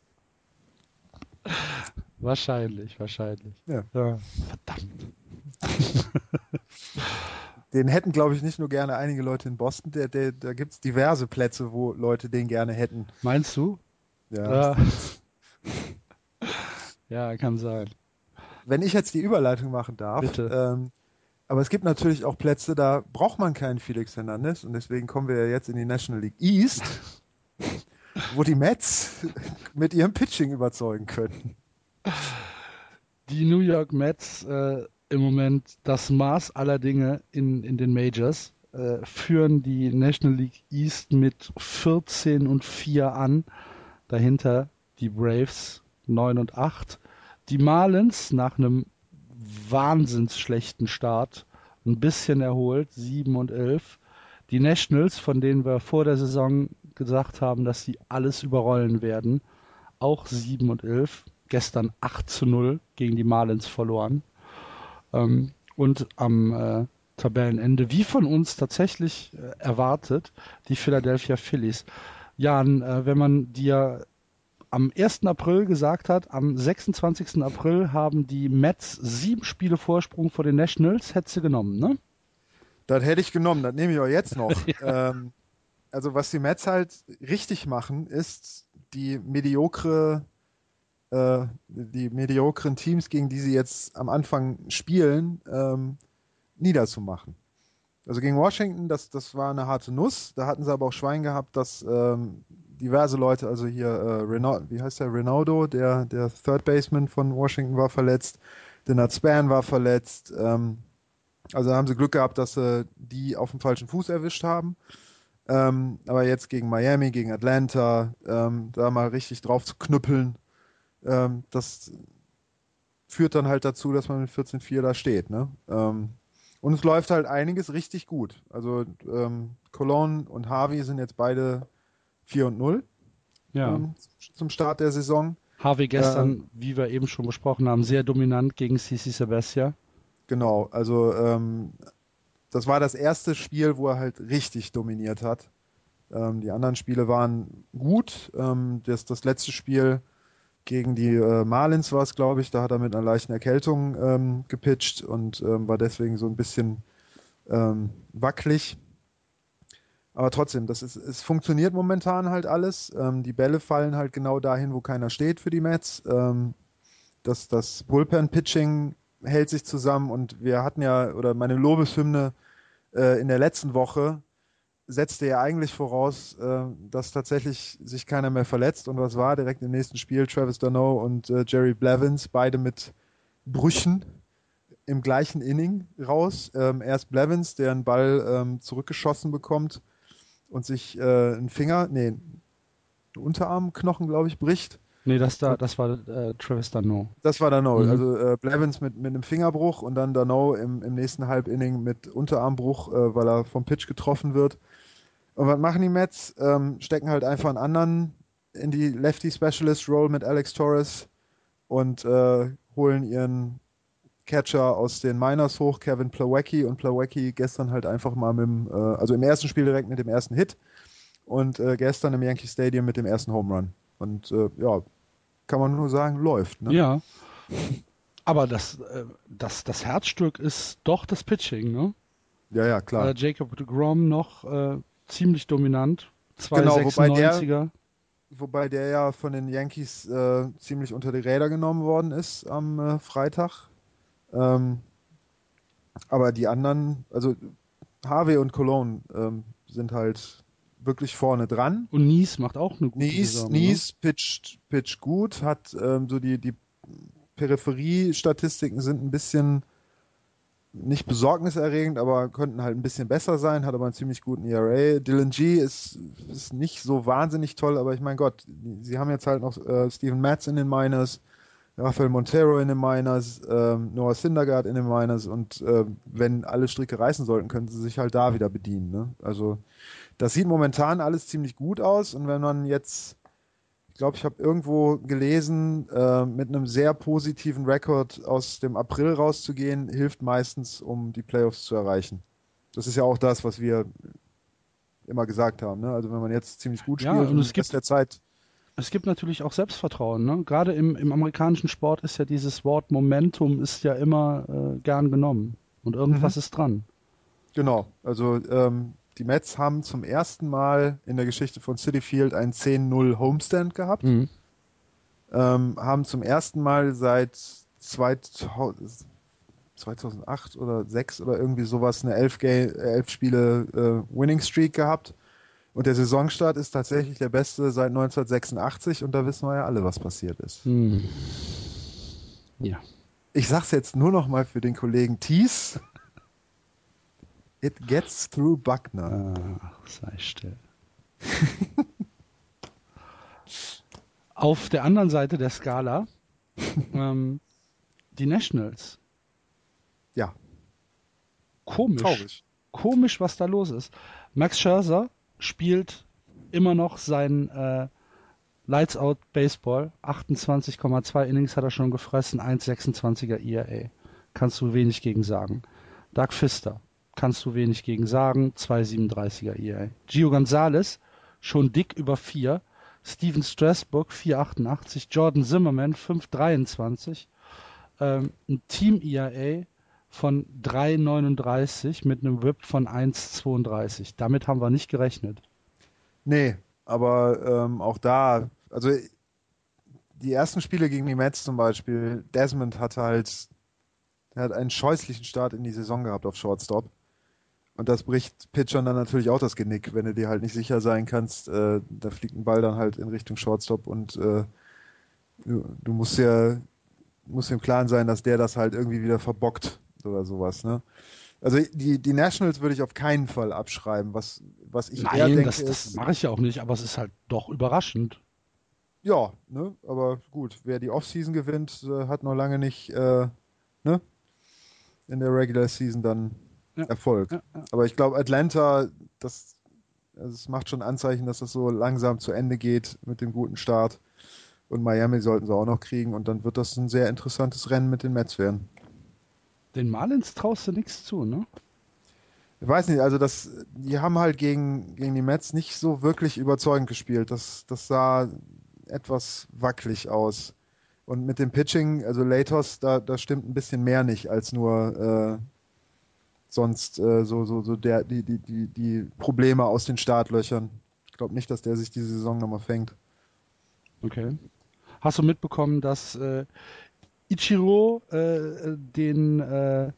Wahrscheinlich, wahrscheinlich. Ja. Verdammt. Den hätten, glaube ich, nicht nur gerne einige Leute in Boston. Der, der, da gibt es diverse Plätze, wo Leute den gerne hätten. Meinst du? Ja. Ja. ja, kann sein. Wenn ich jetzt die Überleitung machen darf. Bitte. Ähm, aber es gibt natürlich auch Plätze, da braucht man keinen Felix Hernandez. Und deswegen kommen wir ja jetzt in die National League East, wo die Mets mit ihrem Pitching überzeugen können. Die New York Mets äh, im Moment das Maß aller Dinge in, in den Majors, äh, führen die National League East mit 14 und 4 an. Dahinter die Braves 9 und 8. Die Marlins nach einem wahnsinns schlechten Start ein bisschen erholt, 7 und 11. Die Nationals, von denen wir vor der Saison gesagt haben, dass sie alles überrollen werden, auch 7 und 11. Gestern 8 zu 0 gegen die Marlins verloren. Ähm, und am äh, Tabellenende, wie von uns tatsächlich äh, erwartet, die Philadelphia Phillies. Jan, äh, wenn man dir am 1. April gesagt hat, am 26. April haben die Mets sieben Spiele Vorsprung vor den Nationals, hätte sie genommen, ne? Das hätte ich genommen, das nehme ich auch jetzt noch. ähm, also was die Mets halt richtig machen, ist die mediokre, äh, die mediokren Teams, gegen die sie jetzt am Anfang spielen, ähm, niederzumachen. Also gegen Washington, das, das war eine harte Nuss. Da hatten sie aber auch Schwein gehabt, dass ähm, diverse Leute, also hier äh, Renaud, wie heißt der Ronaldo, der, der Third Baseman von Washington war verletzt, Denard Span war verletzt. Ähm, also haben sie Glück gehabt, dass sie die auf dem falschen Fuß erwischt haben. Ähm, aber jetzt gegen Miami, gegen Atlanta, ähm, da mal richtig drauf zu knüppeln, ähm, das führt dann halt dazu, dass man mit 14-4 da steht. Ne? Ähm, und es läuft halt einiges richtig gut. Also ähm, Cologne und Harvey sind jetzt beide 4 und 0 Ja. ähm, zum Start der Saison. Harvey gestern, wie wir eben schon besprochen haben, sehr dominant gegen CC Sabathia. Genau, also ähm, das war das erste Spiel, wo er halt richtig dominiert hat. Ähm, die anderen Spiele waren gut. Ähm, das, das letzte Spiel gegen die äh, Marlins war es, glaube ich. Da hat er mit einer leichten Erkältung ähm, gepitcht und ähm, war deswegen so ein bisschen ähm, wackelig. Aber trotzdem, das ist, es funktioniert momentan halt alles. Ähm, die Bälle fallen halt genau dahin, wo keiner steht für die Mets. Ähm, das, das Bullpen-Pitching hält sich zusammen und wir hatten ja, oder meine Lobeshymne äh, in der letzten Woche setzte ja eigentlich voraus, äh, dass tatsächlich sich keiner mehr verletzt und was war direkt im nächsten Spiel Travis Darno und äh, Jerry Blevins, beide mit Brüchen im gleichen Inning raus. Ähm, erst Blevins, der einen Ball ähm, zurückgeschossen bekommt und sich äh, einen Finger, nee, einen Unterarmknochen, glaube ich, bricht. Nee, das, da, das war äh, Travis Dano. Das war Dano. Mhm. Also äh, Blevins mit, mit einem Fingerbruch und dann Dano im, im nächsten Halbinning mit Unterarmbruch, äh, weil er vom Pitch getroffen wird. Und was machen die Mets? Ähm, stecken halt einfach einen anderen in die Lefty Specialist Role mit Alex Torres und äh, holen ihren Catcher aus den Miners hoch, Kevin Plawecki. Und Plawecki gestern halt einfach mal mit dem, äh, also im ersten Spiel direkt mit dem ersten Hit und äh, gestern im Yankee Stadium mit dem ersten Home Run. Und äh, ja, kann man nur sagen, läuft. Ne? Ja. Aber das, äh, das, das Herzstück ist doch das Pitching, ne? Ja, ja, klar. Äh, Jacob de Grom noch ziemlich dominant. Zwei Genau, wobei der- 96er. Wobei der ja von den Yankees äh, ziemlich unter die Räder genommen worden ist am äh, Freitag. Ähm, aber die anderen, also Harvey und Cologne ähm, sind halt wirklich vorne dran. Und Nies macht auch eine gute Nies, Saison. Nies pitcht, pitcht gut, hat ähm, so die, die Peripherie-Statistiken sind ein bisschen nicht besorgniserregend, aber könnten halt ein bisschen besser sein, hat aber einen ziemlich guten ERA. Dylan G ist, ist nicht so wahnsinnig toll, aber ich mein Gott, sie haben jetzt halt noch äh, Steven Matz in den Miners, Rafael Montero in den Miners, ähm, Noah Syndergaard in den Miners und äh, wenn alle Stricke reißen sollten, können sie sich halt da wieder bedienen. Ne? Also das sieht momentan alles ziemlich gut aus und wenn man jetzt, ich glaube, ich habe irgendwo gelesen, äh, mit einem sehr positiven Rekord aus dem April rauszugehen, hilft meistens, um die Playoffs zu erreichen. Das ist ja auch das, was wir immer gesagt haben. Ne? Also wenn man jetzt ziemlich gut Ja, spielt und es gibt- der Zeit Es gibt natürlich auch Selbstvertrauen. Ne? Gerade im, im amerikanischen Sport ist ja dieses Wort Momentum ist ja immer äh, gern genommen. Und irgendwas Mhm. ist dran. Genau, also ähm, die Mets haben zum ersten Mal in der Geschichte von City Field einen 10-0 Homestand gehabt, Mhm. ähm, haben zum ersten Mal seit 2000, 2008 oder 6 oder irgendwie sowas eine 11, Ga- äh, 11 Spiele äh, Winning Streak gehabt und der Saisonstart ist tatsächlich der beste seit 1986 und da wissen wir ja alle, was passiert ist. Hm. Ja. Ich sag's jetzt nur noch mal für den Kollegen Thies. It gets through Buckner. Ach, sei still. Auf der anderen Seite der Skala ähm, die Nationals. Ja. Komisch. Traurig. Komisch, was da los ist. Max Scherzer spielt immer noch sein äh, Lights Out Baseball. 28,2 Innings hat er schon gefressen, 1,26er ERA. Kannst du wenig gegen sagen. Doug Pfister, kannst du wenig gegen sagen, 2,37er ERA. Gio Gonzalez, schon dick über 4. Steven Strasburg, 4,88. Jordan Zimmerman, 5,23. Ähm, ein Team ERA von 3,39 mit einem Whip von 1,32. Damit haben wir nicht gerechnet. Nee, aber ähm, auch da, also die ersten Spiele gegen die Mets zum Beispiel, Desmond hatte halt, er hat einen scheußlichen Start in die Saison gehabt auf Shortstop. Und das bricht Pitchern dann natürlich auch das Genick, wenn du dir halt nicht sicher sein kannst, äh, da fliegt ein Ball dann halt in Richtung Shortstop und äh, du, du musst ja musst im Klaren sein, dass der das halt irgendwie wieder verbockt oder sowas, ne? Also die, die Nationals würde ich auf keinen Fall abschreiben. Was, was ich eher Nein, denke, das, das ist, mache ich ja auch nicht, aber es ist halt doch überraschend. Ja, ne? Aber gut, wer die Offseason gewinnt, äh, hat noch lange nicht äh, ne? in der Regular Season dann Ja. Erfolg. Ja, ja. Aber ich glaube, Atlanta, das, also es macht schon Anzeichen, dass das so langsam zu Ende geht mit dem guten Start. Und Miami sollten sie auch noch kriegen und dann wird das ein sehr interessantes Rennen mit den Mets werden. Den Marlins traust du nichts zu, ne? Ich weiß nicht, also das, die haben halt gegen, gegen die Mets nicht so wirklich überzeugend gespielt. Das, das sah etwas wackelig aus. Und mit dem Pitching, also Latos, da, da stimmt ein bisschen mehr nicht als nur äh, sonst äh, so, so, so der, die, die, die, die Probleme aus den Startlöchern. Ich glaube nicht, dass der sich diese Saison nochmal fängt. Okay. Hast du mitbekommen, dass äh, Ichiro äh, den, äh,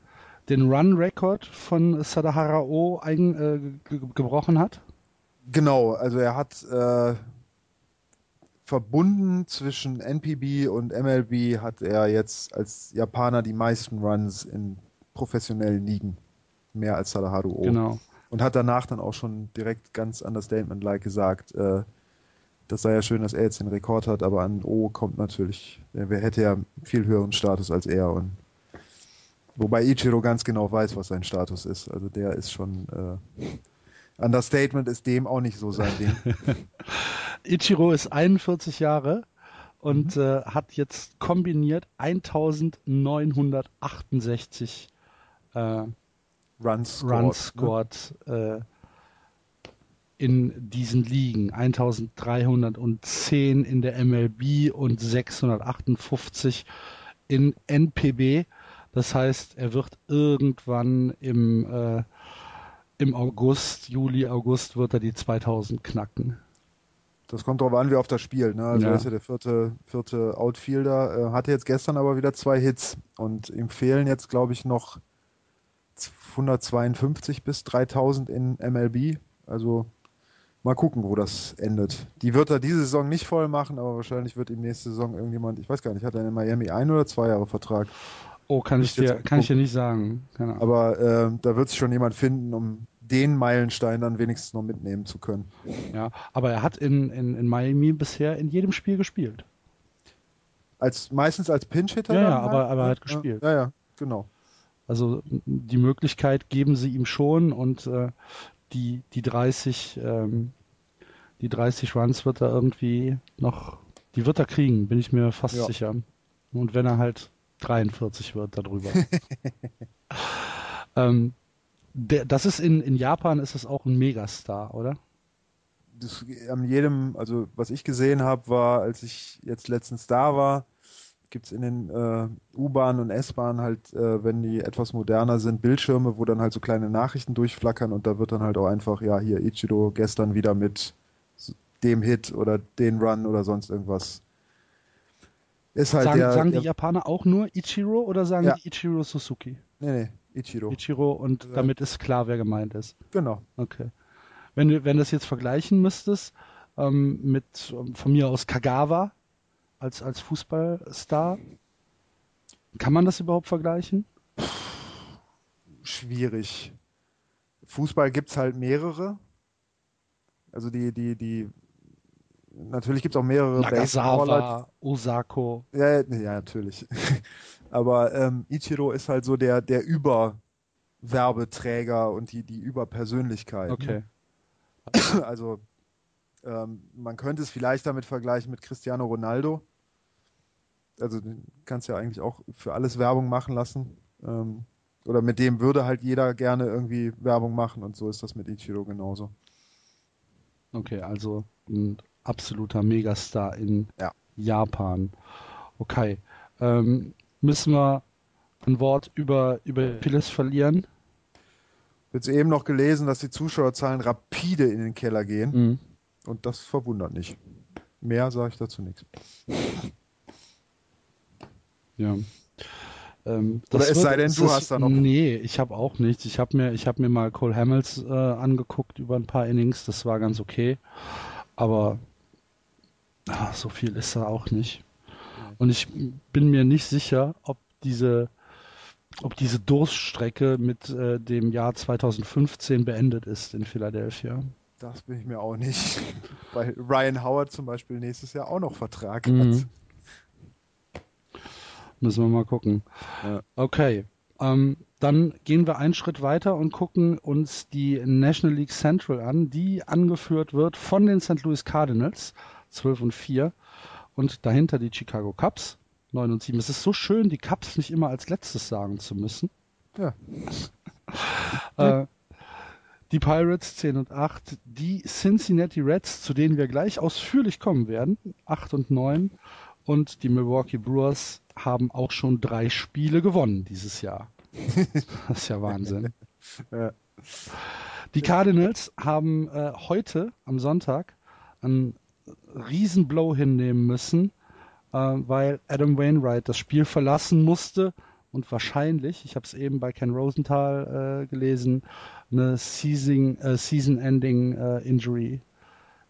den Run-Record von Sadahara O eigen, äh, ge gebrochen hat? Genau, also er hat äh, verbunden zwischen NPB und MLB hat er jetzt als Japaner die meisten Runs in professionellen Ligen. Mehr als Sadaharu O. Genau. Und hat danach dann auch schon direkt ganz understatement-like gesagt, äh, das sei ja schön, dass er jetzt den Rekord hat, aber an O kommt natürlich, wer hätte ja viel höheren Status als er und wobei Ichiro ganz genau weiß, was sein Status ist. Also der ist schon, äh, Understatement ist dem auch nicht so sein Ding. Ichiro ist 41 Jahre und mhm. äh, hat jetzt kombiniert 1968 äh, Runs scored, Runs scored ne? äh, in diesen Ligen. 1310 in der MLB und 658 in NPB. Das heißt, er wird irgendwann im, äh, im August, Juli, August wird er die 2000 knacken. Das kommt darauf an, wie oft er spielt. Ne? Also ja. er ist ja der vierte, vierte Outfielder. Äh, hatte jetzt gestern aber wieder zwei Hits und ihm fehlen jetzt, glaube ich, noch 152 bis 3000 in MLB. Also mal gucken, wo das endet. Die wird er diese Saison nicht voll machen, aber wahrscheinlich wird ihm nächste Saison irgendjemand, ich weiß gar nicht, hat er in Miami ein oder zwei Jahre Vertrag? Oh, kann ich, dir, kann ich dir nicht sagen. Aber äh, da wird sich schon jemand finden, um den Meilenstein dann wenigstens noch mitnehmen zu können. Ja, aber er hat in, in, in Miami bisher in jedem Spiel gespielt. Als, meistens als Pinch-Hitter? Ja, ja aber, aber er hat gespielt. Ja, ja, genau. Also die Möglichkeit geben sie ihm schon und äh, die, die 30, ähm, die 30 Runs wird er irgendwie noch, die wird er kriegen, bin ich mir fast ja. sicher. Und wenn er halt 43 wird darüber. ähm, der, das ist in, in Japan ist es auch ein Megastar, oder? Das, an jedem, also was ich gesehen habe, war, als ich jetzt letztens da war, gibt es in den äh, U-Bahnen und S-Bahnen halt, äh, wenn die etwas moderner sind, Bildschirme, wo dann halt so kleine Nachrichten durchflackern und da wird dann halt auch einfach, ja, hier Ichido gestern wieder mit dem Hit oder den Run oder sonst irgendwas ist halt sagen, der, sagen die Japaner auch nur Ichiro oder sagen ja. die Ichiro Suzuki? Nee, nee, Ichiro. Ichiro und ja. damit ist klar, wer gemeint ist. Genau. Okay. Wenn du, wenn das jetzt vergleichen müsstest ähm, mit ähm, von mir aus Kagawa als, als Fußballstar, kann man das überhaupt vergleichen? Schwierig. Fußball gibt es halt mehrere. Also die, die, die natürlich gibt es auch mehrere Nagasawa, Osako. Ja, ja, natürlich. Aber ähm, Ichiro ist halt so der, der Überwerbeträger und die, die Überpersönlichkeit. Okay. Also ähm, man könnte es vielleicht damit vergleichen mit Cristiano Ronaldo. Also du kannst ja eigentlich auch für alles Werbung machen lassen. Ähm, oder mit dem würde halt jeder gerne irgendwie Werbung machen und so ist das mit Ichiro genauso. Okay, also ein absoluter Megastar in ja. Japan. Okay. Ähm, müssen wir ein Wort über, über Phyllis verlieren? Jetzt eben noch gelesen, dass die Zuschauerzahlen rapide in den Keller gehen. Mhm. Und das verwundert nicht. Mehr sage ich dazu nichts. Ja. Ähm, Oder es sei denn, du hast da noch. Nee, ich habe auch nichts. Ich habe mir, hab mir mal Cole Hamels äh, angeguckt über ein paar Innings. Das war ganz okay. Aber Ach, so viel ist da auch nicht. Und ich bin mir nicht sicher, ob diese, ob diese Durststrecke mit äh, dem Jahr 2015 beendet ist in Philadelphia. Das bin ich mir auch nicht. Weil Ryan Howard zum Beispiel nächstes Jahr auch noch Vertrag mhm. hat. Müssen wir mal gucken. Ja. Okay. Ähm, dann gehen wir einen Schritt weiter und gucken uns die National League Central an, die angeführt wird von den St. Louis Cardinals. 12 und 4. Und dahinter die Chicago Cubs, 9 und 7. Es ist so schön, die Cubs nicht immer als letztes sagen zu müssen. Ja. äh, die Pirates 10 und 8, die Cincinnati Reds, zu denen wir gleich ausführlich kommen werden, 8 und 9. Und die Milwaukee Brewers haben auch schon drei Spiele gewonnen dieses Jahr. Das ist ja Wahnsinn. Die Cardinals haben äh, heute am Sonntag ein Riesenblow hinnehmen müssen, äh, weil Adam Wainwright das Spiel verlassen musste und wahrscheinlich, ich habe es eben bei Ken Rosenthal äh, gelesen, eine Season, äh, Season-Ending äh, Injury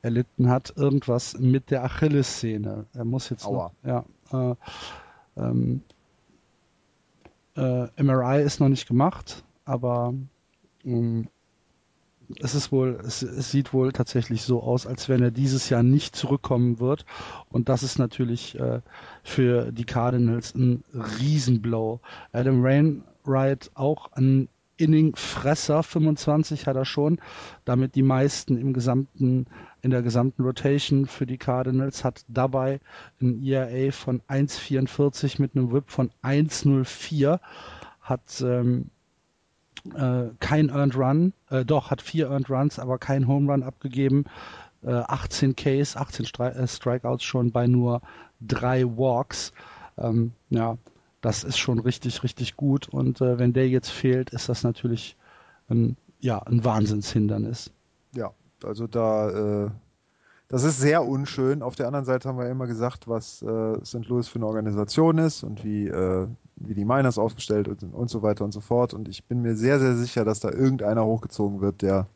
erlitten hat, irgendwas mit der Achillessehne. Er muss jetzt Aua. Noch, ja, äh, ähm, äh, MRI ist noch nicht gemacht, aber ähm, es ist wohl, es, es, sieht wohl tatsächlich so aus, als wenn er dieses Jahr nicht zurückkommen wird. Und das ist natürlich äh, für die Cardinals ein Riesenblow. Adam Rainwright auch ein Inning-Fresser, 25 hat er schon, damit die meisten im gesamten, in der gesamten Rotation für die Cardinals, hat dabei ein ERA von 1,44 mit einem Whip von 1,04, hat ähm, äh, kein Earned Run, äh, doch, hat vier Earned Runs, aber kein Home Run abgegeben, äh, 18 Ks, 18 Stri äh, Strikeouts schon bei nur drei Walks. Ähm, ja, das ist schon richtig, richtig gut. Und äh, wenn der jetzt fehlt, ist das natürlich ein, ja, ein Wahnsinnshindernis. Ja, also da, äh, das ist sehr unschön. Auf der anderen Seite haben wir immer gesagt, was äh, St. Louis für eine Organisation ist und wie, äh, wie die Miners aufgestellt und, und so weiter und so fort. Und ich bin mir sehr, sehr sicher, dass da irgendeiner hochgezogen wird, der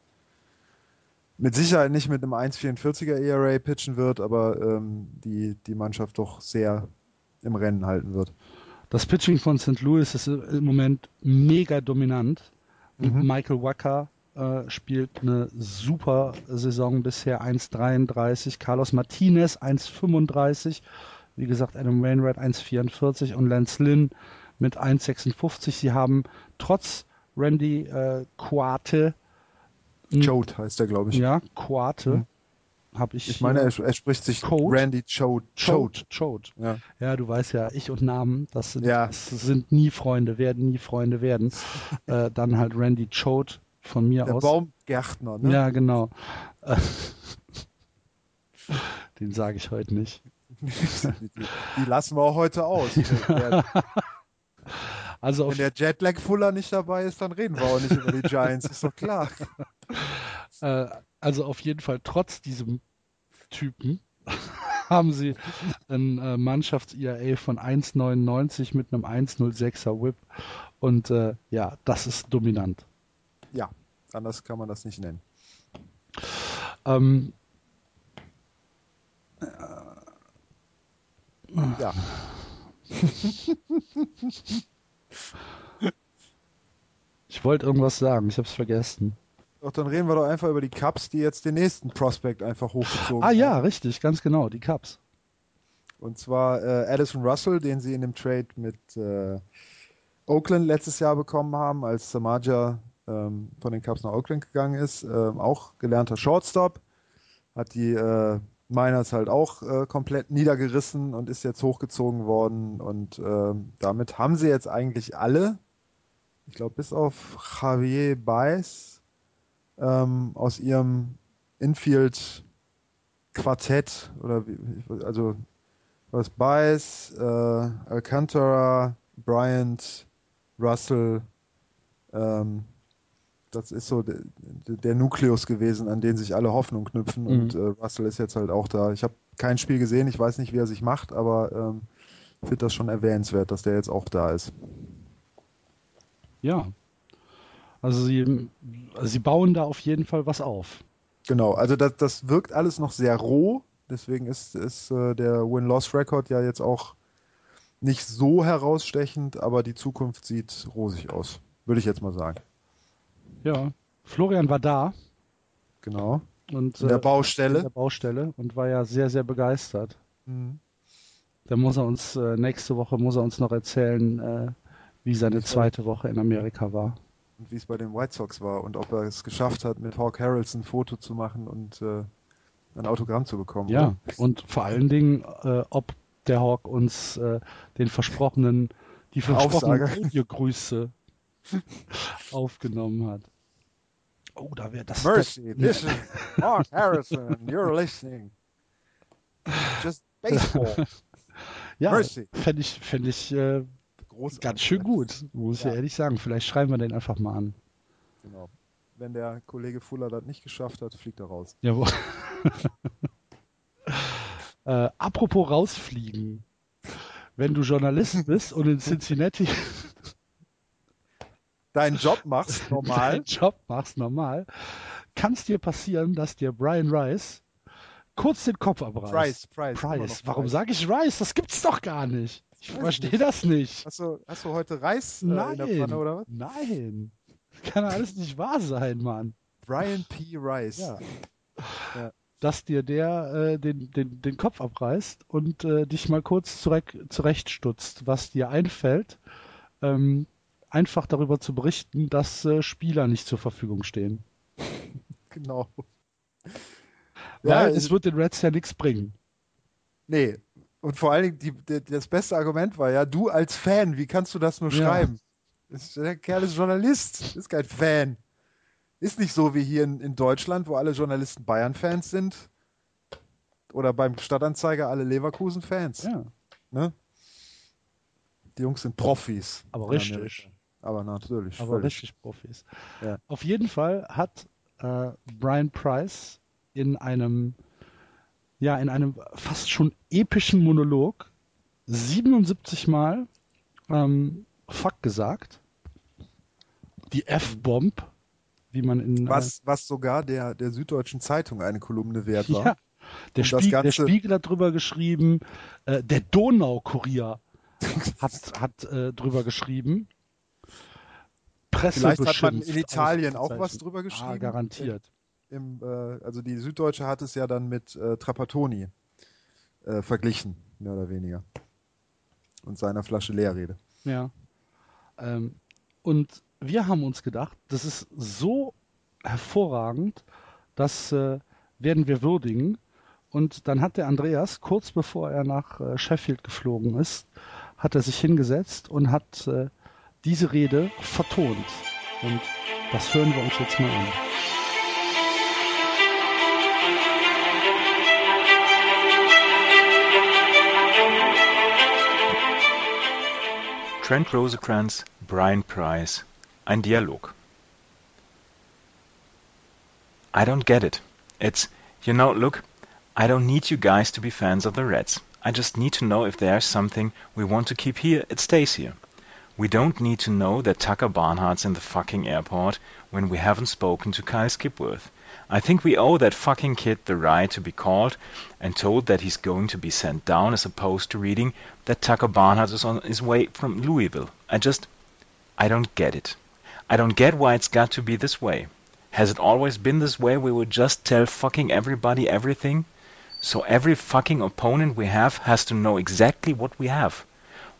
mit Sicherheit nicht mit einem 1,44er ERA pitchen wird, aber ähm, die, die Mannschaft doch sehr im Rennen halten wird. Das Pitching von St. Louis ist im Moment mega dominant. Mhm. Michael Wacker äh, spielt eine super Saison bisher 1,33. Carlos Martinez 1,35. Wie gesagt, Adam Wainwright 1,44 und Lance Lynn mit 1,56. Sie haben trotz Randy äh, Quate Choate heißt er, glaube ich. Ja, Quate. Hm habe ich. Ich meine, er, er spricht sich Code? Randy Choate. Choate. Choate. Ja. ja, du weißt ja, ich und Namen, das sind, ja. das sind nie Freunde, werden nie Freunde werden. äh, dann halt Randy Choate von mir Der aus. Baumgärtner, ne? Ja, genau. Den sage ich heute nicht. die, die, lassen wir auch heute aus. also Wenn der Jetlag-Fuller nicht dabei ist, dann reden wir auch nicht über die Giants, ist doch klar. Äh, also auf jeden Fall trotz diesem Typen haben sie ein äh, Mannschafts-IAA von 1,99 mit einem 1,06er Whip. Und äh, ja, das ist dominant. Ja, anders kann man das nicht nennen. Ähm, ja. ich wollte irgendwas sagen, ich habe es vergessen. Doch, dann reden wir doch einfach über die Cups, die jetzt den nächsten Prospect einfach hochgezogen haben. Ah ja, richtig, ganz genau, die Cups. Und zwar äh, Addison Russell, den sie in dem Trade mit äh, Oakland letztes Jahr bekommen haben, als Samaja ähm, von den Cups nach Oakland gegangen ist. Ähm, auch gelernter Shortstop. Hat die äh, Miners halt auch äh, komplett niedergerissen und ist jetzt hochgezogen worden. Und ähm, damit haben sie jetzt eigentlich alle, ich glaube bis auf Javier Baez, ähm, aus ihrem Infield-Quartett oder wie, also was Baez, äh, Alcantara, Bryant, Russell, ähm, das ist so der, der, Nukleus gewesen, an den sich alle Hoffnung knüpfen mhm. und äh, Russell ist jetzt halt auch da. Ich habe kein Spiel gesehen, ich weiß nicht, wie er sich macht, aber ähm, finde das schon erwähnenswert, dass der jetzt auch da ist. Ja, also sie, sie bauen da auf jeden Fall was auf. Genau, also das, das wirkt alles noch sehr roh. Deswegen ist, ist äh, der Win-Loss-Record ja jetzt auch nicht so herausstechend, aber die Zukunft sieht rosig aus, würde ich jetzt mal sagen. Ja, Florian war da. Genau. Und, in der äh, Baustelle. In der Baustelle und war ja sehr, sehr begeistert. Mhm. Da muss er uns, äh, nächste Woche muss er uns noch erzählen, äh, wie seine zweite Woche in Amerika war und wie es bei den White Sox war und ob er es geschafft hat, mit Hawk Harrelson ein Foto zu machen und äh, ein Autogramm zu bekommen. Ja, oder? und vor allen Dingen, äh, ob der Hawk uns äh, den versprochenen, die versprochenen Audiogrüße aufgenommen hat. Oh, da wäre das. Mercy, this is Hawk Harrison, you're listening. Just baseball. ja, fände ich, fänd ich äh, großartig. Ganz schön gut, muss ich ja. ehrlich sagen. Vielleicht schreiben wir den einfach mal an. Genau. Wenn der Kollege Fuller das nicht geschafft hat, fliegt er raus. Jawohl. äh, apropos rausfliegen. Wenn du Journalist bist und in Cincinnati deinen Job machst normal, deinen Job machst normal, kann es dir passieren, dass dir Brian Rice kurz den Kopf abreißt. Price, Price. Price. Warum sage ich Rice? Das gibt's doch gar nicht. Ich verstehe das nicht. Hast du, hast du heute Reis äh, Nein. in der Pfanne oder was? Nein. Kann alles nicht wahr sein, Mann. Brian P. Rice. Ja. ja. Dass dir der äh, den, den, den Kopf abreißt und äh, dich mal kurz zurecht, zurechtstutzt, was dir einfällt. Ähm, einfach darüber zu berichten, dass äh, Spieler nicht zur Verfügung stehen. Genau. Weil Ja, es wird den Reds ja nichts bringen. Nee. Und vor allen Dingen, die, die, das beste Argument war ja, du als Fan, wie kannst du das nur Ja. schreiben? Der Kerl ist Journalist, ist kein Fan. Ist nicht so wie hier in, in Deutschland, wo alle Journalisten Bayern-Fans sind. Oder beim Stadtanzeiger alle Leverkusen-Fans. Ja, Ne? Die Jungs sind Profis. aber richtig. Amerika. Aber natürlich. Aber völlig. richtig Profis. Ja. Auf jeden Fall hat äh, Brian Price in einem, ja, in einem fast schon epischen Monolog 77 Mal ähm, Fuck gesagt. Die F-Bomb, wie man in Was, was sogar der, der Süddeutschen Zeitung eine Kolumne wert äh, war. ja, der, Spiegel, der Ganze- Spiegel hat drüber geschrieben, äh, der Donau-Kurier hat, hat äh, drüber geschrieben. Presse Vielleicht hat man in Italien auch was drüber geschrieben. Ah, garantiert. Im, äh, also die Süddeutsche hat es ja dann mit äh, Trapattoni äh, verglichen, mehr oder weniger. Und seiner Flasche Leerrede. Ja. Ähm, und wir haben uns gedacht, das ist so hervorragend, das äh, werden wir würdigen. Und dann hat der Andreas, kurz bevor er nach äh, Sheffield geflogen ist, hat er sich hingesetzt und hat äh, diese Rede vertont. Und das hören wir uns jetzt mal an. Trent Rosecrans, Brian Price, ein Dialog. I don't get it. It's, you know, look, I don't need you guys to be fans of the Reds. I just need to know if there's something we want to keep here, it stays here. We don't need to know that Tucker Barnhart's in the fucking airport when we haven't spoken to Kyle Skipworth. I think we owe that fucking kid the right to be called and told that he's going to be sent down as opposed to reading that Tucker Barnhart is on his way from Louisville. I just, I don't get it. I don't get why it's got to be this way. Has it always been this way? We would just tell fucking everybody everything? So every fucking opponent we have has to know exactly what we have.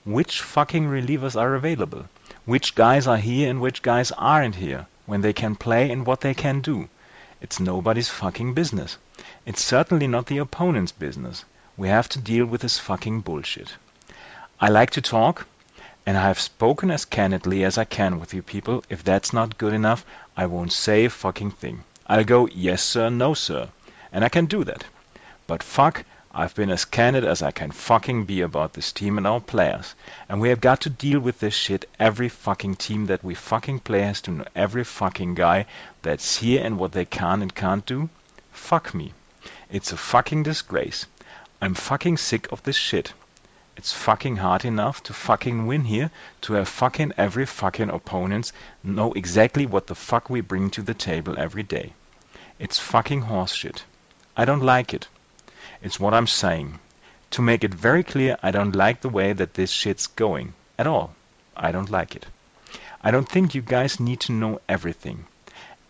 Which fucking relievers are available? Which guys are here and which guys aren't here? When they can play and what they can do? It's nobody's fucking business. It's certainly not the opponent's business. We have to deal with this fucking bullshit. I like to talk, and I have spoken as candidly as I can with you people. If that's not good enough, I won't say a fucking thing. I'll go yes sir, no sir, and I can do that. But fuck, I've been as candid as I can fucking be about this team and our players. And we have got to deal with this shit. Every fucking team that we fucking play has to know every fucking guy that's here and what they can and can't do. Fuck me. It's a fucking disgrace. I'm fucking sick of this shit. It's fucking hard enough to fucking win here, to have fucking every fucking opponents know exactly what the fuck we bring to the table every day. It's fucking horseshit. I don't like it. It's what I'm saying. To make it very clear, I don't like the way that this shit's going. At all. I don't like it. I don't think you guys need to know everything.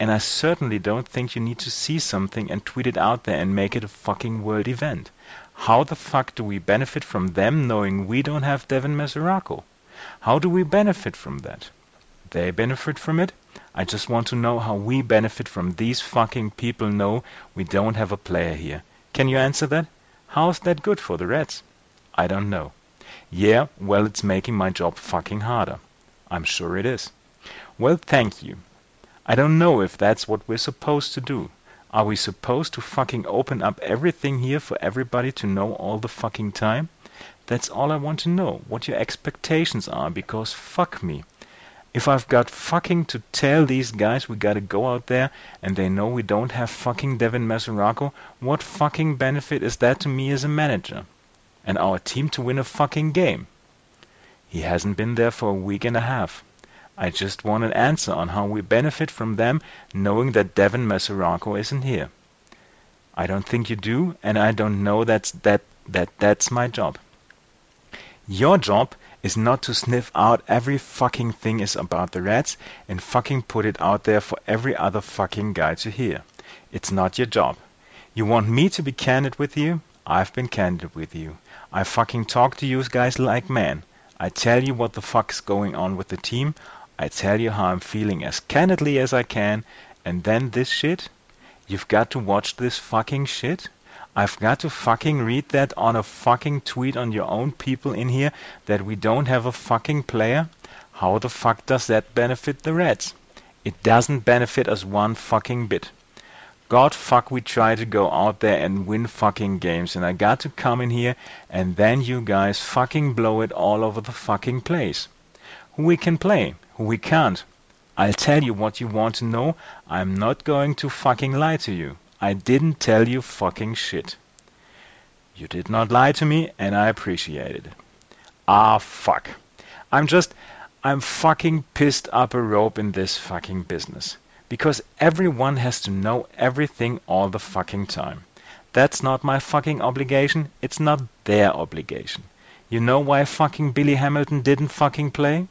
And I certainly don't think you need to see something and tweet it out there and make it a fucking world event. How the fuck do we benefit from them knowing we don't have Devin Mesoraco? How do we benefit from that? They benefit from it? I just want to know how we benefit from these fucking people know we don't have a player here. Can you answer that? How's that good for the Reds? I don't know. Yeah, well, it's making my job fucking harder. I'm sure it is. Well, thank you. I don't know if that's what we're supposed to do. Are we supposed to fucking open up everything here for everybody to know all the fucking time? That's all I want to know, what your expectations are, because fuck me. If I've got fucking to tell these guys we gotta go out there and they know we don't have fucking Devin Mesoraco, what fucking benefit is that to me as a manager? And our team to win a fucking game? He hasn't been there for a week and a half. I just want an answer on how we benefit from them knowing that Devin Mesoraco isn't here. I don't think you do, and I don't know that's that that that's my job. Your job is not to sniff out every fucking thing is about the Reds and fucking put it out there for every other fucking guy to hear. It's not your job. You want me to be candid with you? I've been candid with you. I fucking talk to you guys like men. I tell you what the fuck's going on with the team. I tell you how I'm feeling as candidly as I can, and then this shit? You've got to watch this fucking shit? I've got to fucking read that on a fucking tweet on your own people in here that we don't have a fucking player? How the fuck does that benefit the Reds? It doesn't benefit us one fucking bit. God fuck we try to go out there and win fucking games and I got to come in here and then you guys fucking blow it all over the fucking place. We can play, we can't. I'll tell you what you want to know. I'm not going to fucking lie to you. I didn't tell you fucking shit. You did not lie to me and I appreciate it. Ah fuck. I'm just I'm fucking pissed up a rope in this fucking business. Because everyone has to know everything all the fucking time. That's not my fucking obligation, it's not their obligation. You know why fucking Billy Hamilton didn't fucking play?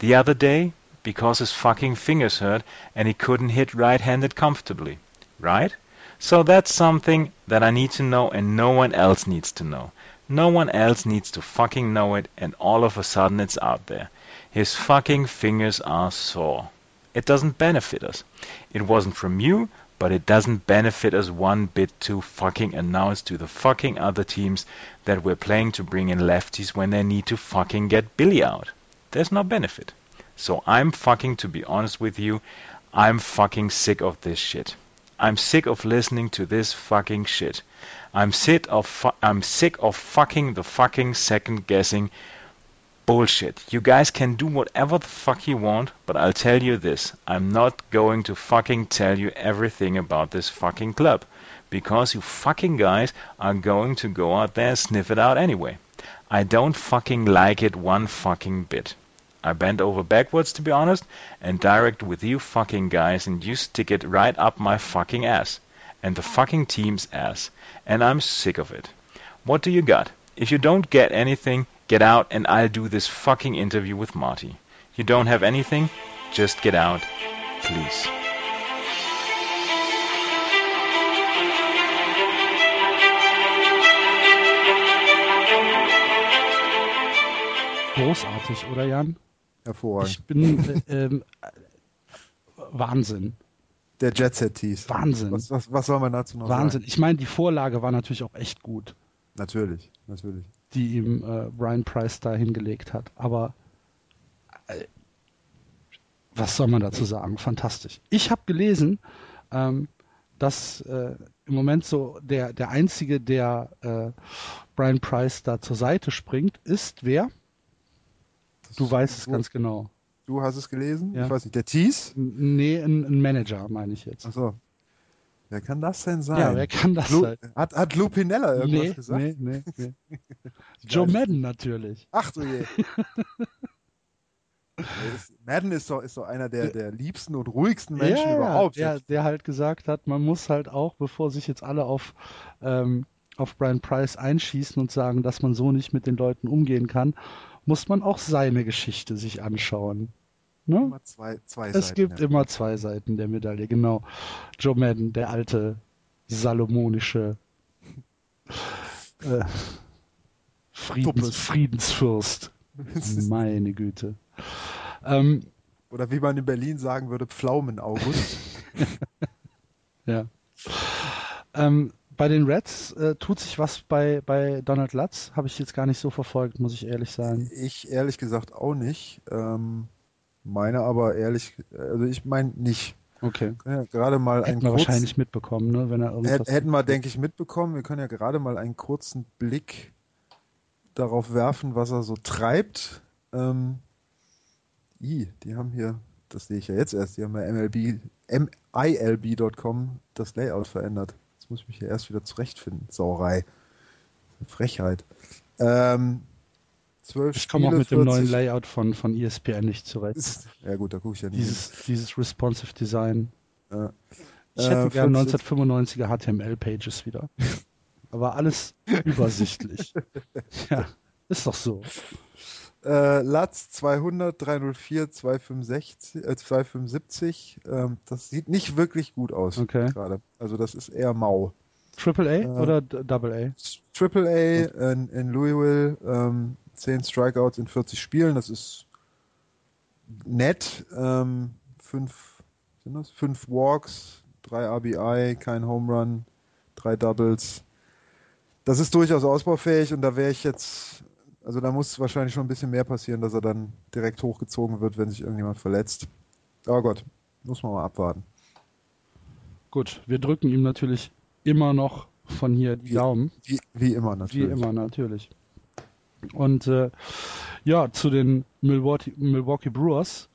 The other day? Because his fucking fingers hurt and he couldn't hit right-handed comfortably. Right? So that's something that I need to know and no one else needs to know. No one else needs to fucking know it and all of a sudden it's out there. His fucking fingers are sore. It doesn't benefit us. It wasn't from you, but it doesn't benefit us one bit to fucking announce to the fucking other teams that we're playing to bring in lefties when they need to fucking get Billy out. There's no benefit. So I'm fucking, to be honest with you, I'm fucking sick of this shit. I'm sick of listening to this fucking shit. I'm sick of fu- I'm sick of fucking the fucking second guessing bullshit. You guys can do whatever the fuck you want, but I'll tell you this. I'm not going to fucking tell you everything about this fucking club. Because you fucking guys are going to go out there and sniff it out anyway. I don't fucking like it one fucking bit. I bent over backwards to be honest and direct with you fucking guys and you stick it right up my fucking ass. And the fucking team's ass. And I'm sick of it. What do you got? If you don't get anything, get out and I'll do this fucking interview with Marty. You don't have anything? Just get out, please. Großartig, oder Jan? Hervorragend. Ich bin äh, ähm, Wahnsinn. Der Jet Set Tease. Wahnsinn. Was, was, was soll man dazu noch Wahnsinn. sagen? Ich meine, die Vorlage war natürlich auch echt gut, Natürlich, natürlich. die ihm äh, Brian Price da hingelegt hat. Aber äh, was soll man dazu sagen? Fantastisch. Ich habe gelesen, ähm, dass äh, im Moment so der, der einzige, der äh, Brian Price da zur Seite springt, ist wer? Du weißt es ganz genau. Du hast es gelesen? Ja. Ich weiß nicht. Der Tease? N- Nee, ein, ein Manager, meine ich jetzt. Achso. Wer kann das denn sein? Ja, wer kann das Lu, sein? hat, hat Lou Pinella irgendwas Nee, gesagt? nee, nee, nee. Joe Madden natürlich. Ach du je. Madden ist doch, ist doch einer der, der liebsten und ruhigsten Menschen ja, überhaupt. Der, der halt gesagt hat, man muss halt auch, bevor sich jetzt alle auf, ähm, auf Brian Price einschießen und sagen, dass man so nicht mit den Leuten umgehen kann, muss man auch seine Geschichte sich anschauen. Ne? Immer zwei, zwei Es Seiten, gibt ja. immer zwei Seiten der Medaille, genau. Joe Madden, der alte salomonische äh, Friedens. Friedensfürst. Meine Güte. Ähm, Oder wie man in Berlin sagen würde, Pflaumen-August. Ja. Ähm, bei den Reds äh, tut sich was bei, bei Donald Lutz. Habe ich jetzt gar nicht so verfolgt, muss ich ehrlich sagen. Ich ehrlich gesagt auch nicht. Ähm, meine aber ehrlich, also ich meine nicht. Okay. Ja gerade mal einen Hätten wir kurzen, wahrscheinlich mitbekommen, ne? wenn er irgendwas. Hätt- Hätten wir, denke ich, mitbekommen. Wir können ja gerade mal einen kurzen Blick darauf werfen, was er so treibt. Ähm, I, die haben hier, das sehe ich ja jetzt erst, die haben ja MLB, MILB.com das Layout verändert. Jetzt muss ich mich hier erst wieder zurechtfinden. Sauerei. Frechheit. Ähm, zwölf ich komme auch mit dem 40 neuen Layout von, von ESPN nicht zurecht. Ja gut, da gucke ich ja nicht. Dieses, dieses responsive Design. Ja. Ich hätte Äh, gern 40 1995er HTML-Pages wieder. Aber alles übersichtlich. ja, ist doch so. Äh, Latz 200, 304, 265, äh, 275. Ähm, das sieht nicht wirklich gut aus Okay. gerade. Also das ist eher mau. Triple A Äh, oder Double A? Triple A in, in Louisville, ähm, 10 Strikeouts in 40 Spielen. Das ist nett. Ähm, fünf, sind das? Fünf Walks, drei RBI, kein Home Run, drei Doubles. Das ist durchaus ausbaufähig und da wäre ich jetzt, also da muss wahrscheinlich schon ein bisschen mehr passieren, dass er dann direkt hochgezogen wird, wenn sich irgendjemand verletzt. Aber Gott, muss man mal abwarten. Gut, wir drücken ihm natürlich immer noch von hier die Wie- Daumen. Wie, wie immer Wie natürlich. immer, natürlich. Und äh, ja, zu den Milwaukee, Milwaukee Brewers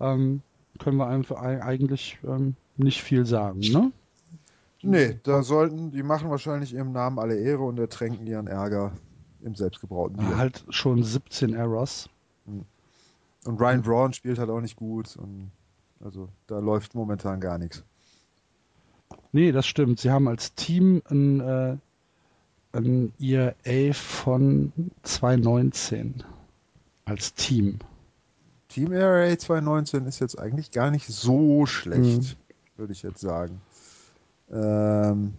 ähm, können wir einfach ei- eigentlich ähm, nicht viel sagen, ne? Nee, da sollten, die machen wahrscheinlich ihrem Namen alle Ehre und ertränken ihren Ärger im selbstgebrauten Bier. Halt schon 17 Errors. Und Ryan Braun spielt halt auch nicht gut und also da läuft momentan gar nichts. Nee, das stimmt. Sie haben als Team ein, äh, ein ERA von 219. Als Team. Team ERA 219 ist jetzt eigentlich gar nicht so schlecht, Mhm. würde ich jetzt sagen. Ähm,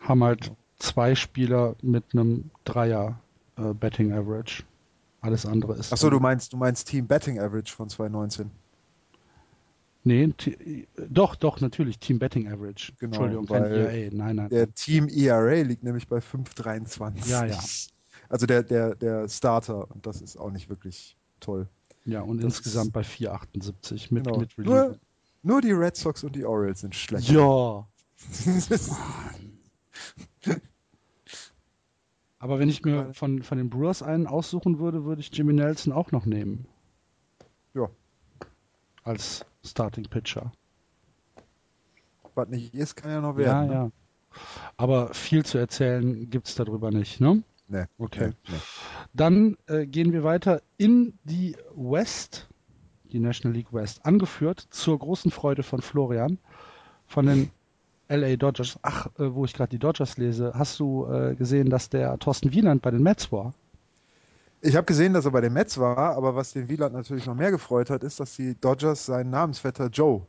Haben halt zwei Spieler mit einem Dreier äh, Betting Average. Alles andere ist. achso, du meinst, du meinst Team Betting Average von 219. Nee, doch, doch, natürlich, Team Betting Average. Genau, Entschuldigung, kein ERA. Nein, nein. Der Team ERA liegt nämlich bei 5,23. Ja, ja. Also der, der, der Starter und das ist auch nicht wirklich toll. Ja, und das insgesamt bei 4,78 mit, Genau. mit Nur, Reliever. nur die Red Sox und die Orioles sind schlecht. Ja. Aber wenn ich mir von, von den Brewers einen aussuchen würde, würde ich Jimmy Nelson auch noch nehmen. Ja. Als Starting Pitcher. Was nicht ist, kann ja noch Ja, werden. ne? ja. Aber viel zu erzählen gibt's darüber nicht, ne? Nee, Okay. nee, nee. Dann äh, gehen wir weiter in die West, die National League West, angeführt zur großen Freude von Florian von den LA Dodgers. Ach, äh, wo ich gerade die Dodgers lese, hast du äh, gesehen, dass der Thorsten Wieland bei den Mets war? Ich habe gesehen, dass er bei den Mets war, aber was den Wieland natürlich noch mehr gefreut hat, ist, dass die Dodgers seinen Namensvetter Joe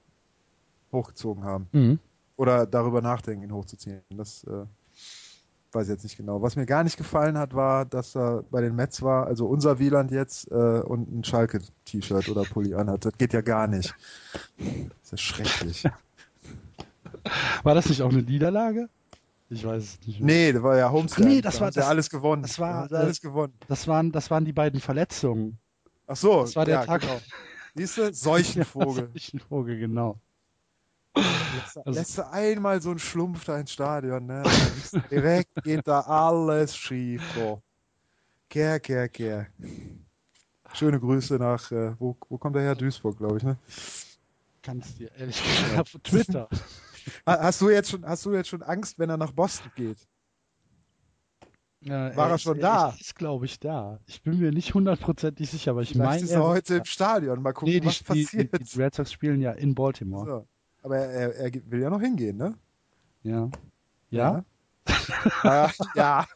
hochgezogen haben. Mhm. Oder darüber nachdenken, ihn hochzuziehen. Das äh, weiß ich jetzt nicht genau. Was mir gar nicht gefallen hat, war, dass er bei den Mets war, also unser Wieland jetzt, äh, und ein Schalke-T-Shirt oder Pulli anhat. Das geht ja gar nicht. Das ist ja schrecklich. War das nicht auch eine Niederlage? Ich weiß es nicht. mehr. Nee, das war ja Homestand. Nee, das Da war- sie ja das- alles gewonnen. das war, Da alles gewonnen. Das waren, das waren die beiden Verletzungen. Ach so, Das war der ja, Tag. genau. Siehst du? Seuchenvogel. Ich Vogel, genau. Lässt, Also- lässt du einmal so einen Schlumpf da ins Stadion, ne? Direkt geht da alles schief. So. Kehr, kehr, kehr. Schöne Grüße nach, äh, wo, wo kommt er her? Duisburg, glaube ich, ne? Kannst dir ehrlich gesagt auf Twitter. Ha- Hast du jetzt schon, hast du jetzt schon Angst, wenn er nach Boston geht? Ja, War er ist- schon da? Ist, glaube ich, da. Ich bin mir nicht hundertprozentig sicher, aber ich Vielleicht meine. ist er heute im Stadion. Mal gucken, nee, die, was die, passiert. die, die Red Sox spielen ja in Baltimore. so. Aber er, er will ja noch hingehen, ne? Ja. Ja? Ja. ja.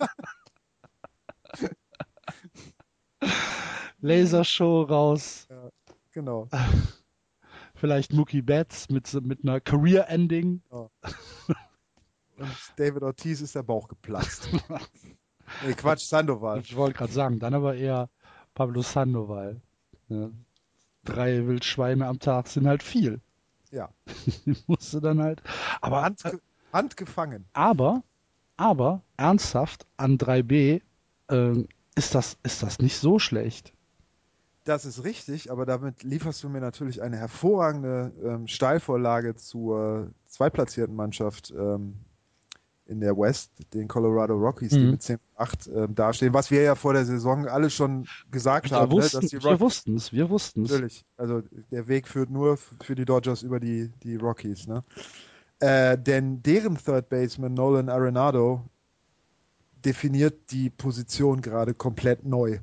Lasershow raus. Genau. Vielleicht Mookie Betts mit, mit einer Career-Ending. Und David Ortiz ist der Bauch geplatzt. nee, Quatsch, Sandoval. Ich wollte gerade sagen, dann aber eher Pablo Sandoval. Ja. Drei Wildschweine am Tag sind halt viel. Ja. Die musste dann halt. Aber Hand, ge- Hand gefangen. Aber, aber ernsthaft an 3B ähm, ist, das, ist das nicht so schlecht. Das ist richtig, aber damit lieferst du mir natürlich eine hervorragende ähm, Steilvorlage zur zweitplatzierten Mannschaft ähm, in der West, den Colorado Rockies, die Mhm. mit 10 8 ähm, dastehen, was wir ja vor der Saison alle schon gesagt Wir haben, ne, wussten dass die wir Rockies wussten es, wir wussten es. natürlich, also der Weg führt nur für die Dodgers über die, die Rockies, ne? Äh, denn deren Third Baseman Nolan Arenado definiert die Position gerade komplett neu.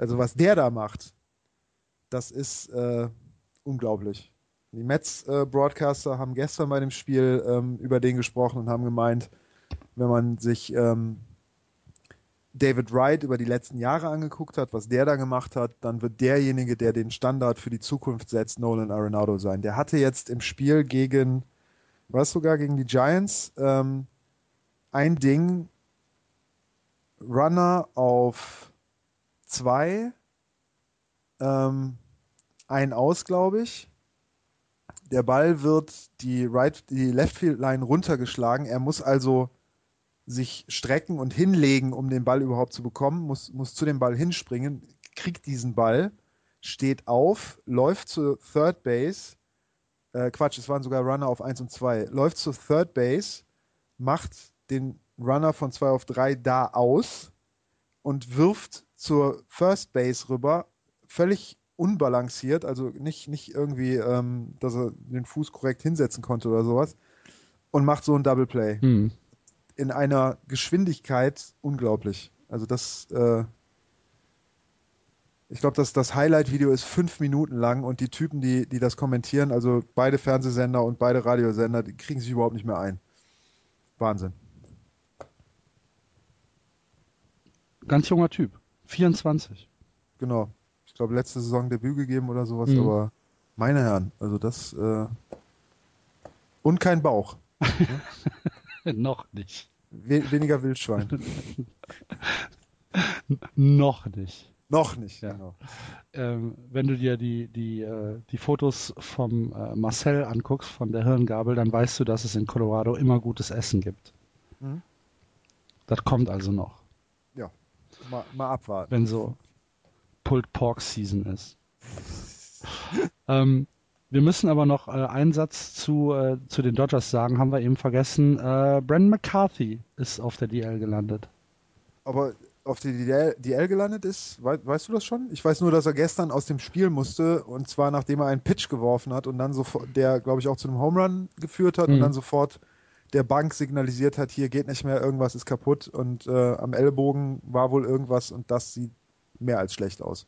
Also was der da macht, das ist äh, unglaublich. Die Mets-Broadcaster haben gestern bei dem Spiel ähm, über den gesprochen und haben gemeint, wenn man sich ähm, David Wright über die letzten Jahre angeguckt hat, was der da gemacht hat, dann wird derjenige, der den Standard für die Zukunft setzt, Nolan Arenado sein. Der hatte jetzt im Spiel gegen, was sogar gegen die Giants, ähm, ein Ding, Runner auf zwei, ähm, ein aus, glaube ich. Der Ball wird die Right, die Left Field Line runtergeschlagen. Er muss also sich strecken und hinlegen, um den Ball überhaupt zu bekommen, muss, muss zu dem Ball hinspringen, kriegt diesen Ball, steht auf, läuft zur Third Base, äh, Quatsch, es waren sogar Runner auf 1 und 2, läuft zur Third Base, macht den Runner von 2 auf 3 da aus und wirft zur First Base rüber, völlig unbalanciert, also nicht, nicht irgendwie, ähm, dass er den Fuß korrekt hinsetzen konnte oder sowas, und macht so ein Double Play. Hm. In einer Geschwindigkeit unglaublich. Also das, äh, ich glaube, das, das Highlight-Video ist fünf Minuten lang und die Typen, die, die das kommentieren, also beide Fernsehsender und beide Radiosender, die kriegen sich überhaupt nicht mehr ein. Wahnsinn. Ganz junger Typ. 24. Genau. Ich glaube, letzte Saison Debüt gegeben oder sowas, Mhm. aber meine Herren, also das äh, und kein Bauch. Noch nicht. We weniger Wildschwein. Noch nicht. Noch nicht, Ja. genau. Ähm, wenn du dir die, die, äh, die Fotos vom äh, Marcel anguckst, von der Hirngabel, dann weißt du, dass es in Colorado immer gutes Essen gibt. Mhm. Das kommt also noch, Mal, mal abwarten. wenn so Pulled Pork Season ist. ähm, wir müssen aber noch äh, einen Satz zu, äh, zu den Dodgers sagen, haben wir eben vergessen. Äh, Brandon McCarthy ist auf der DL gelandet. Aber auf die DL, DL gelandet ist, wei weißt du das schon? Ich weiß nur, dass er gestern aus dem Spiel musste und zwar nachdem er einen Pitch geworfen hat und dann sofort, der glaube ich auch zu einem Home Run geführt hat und Mhm. dann sofort der Bank signalisiert hat, hier geht nicht mehr, irgendwas ist kaputt und äh, am Ellbogen war wohl irgendwas und das sieht mehr als schlecht aus.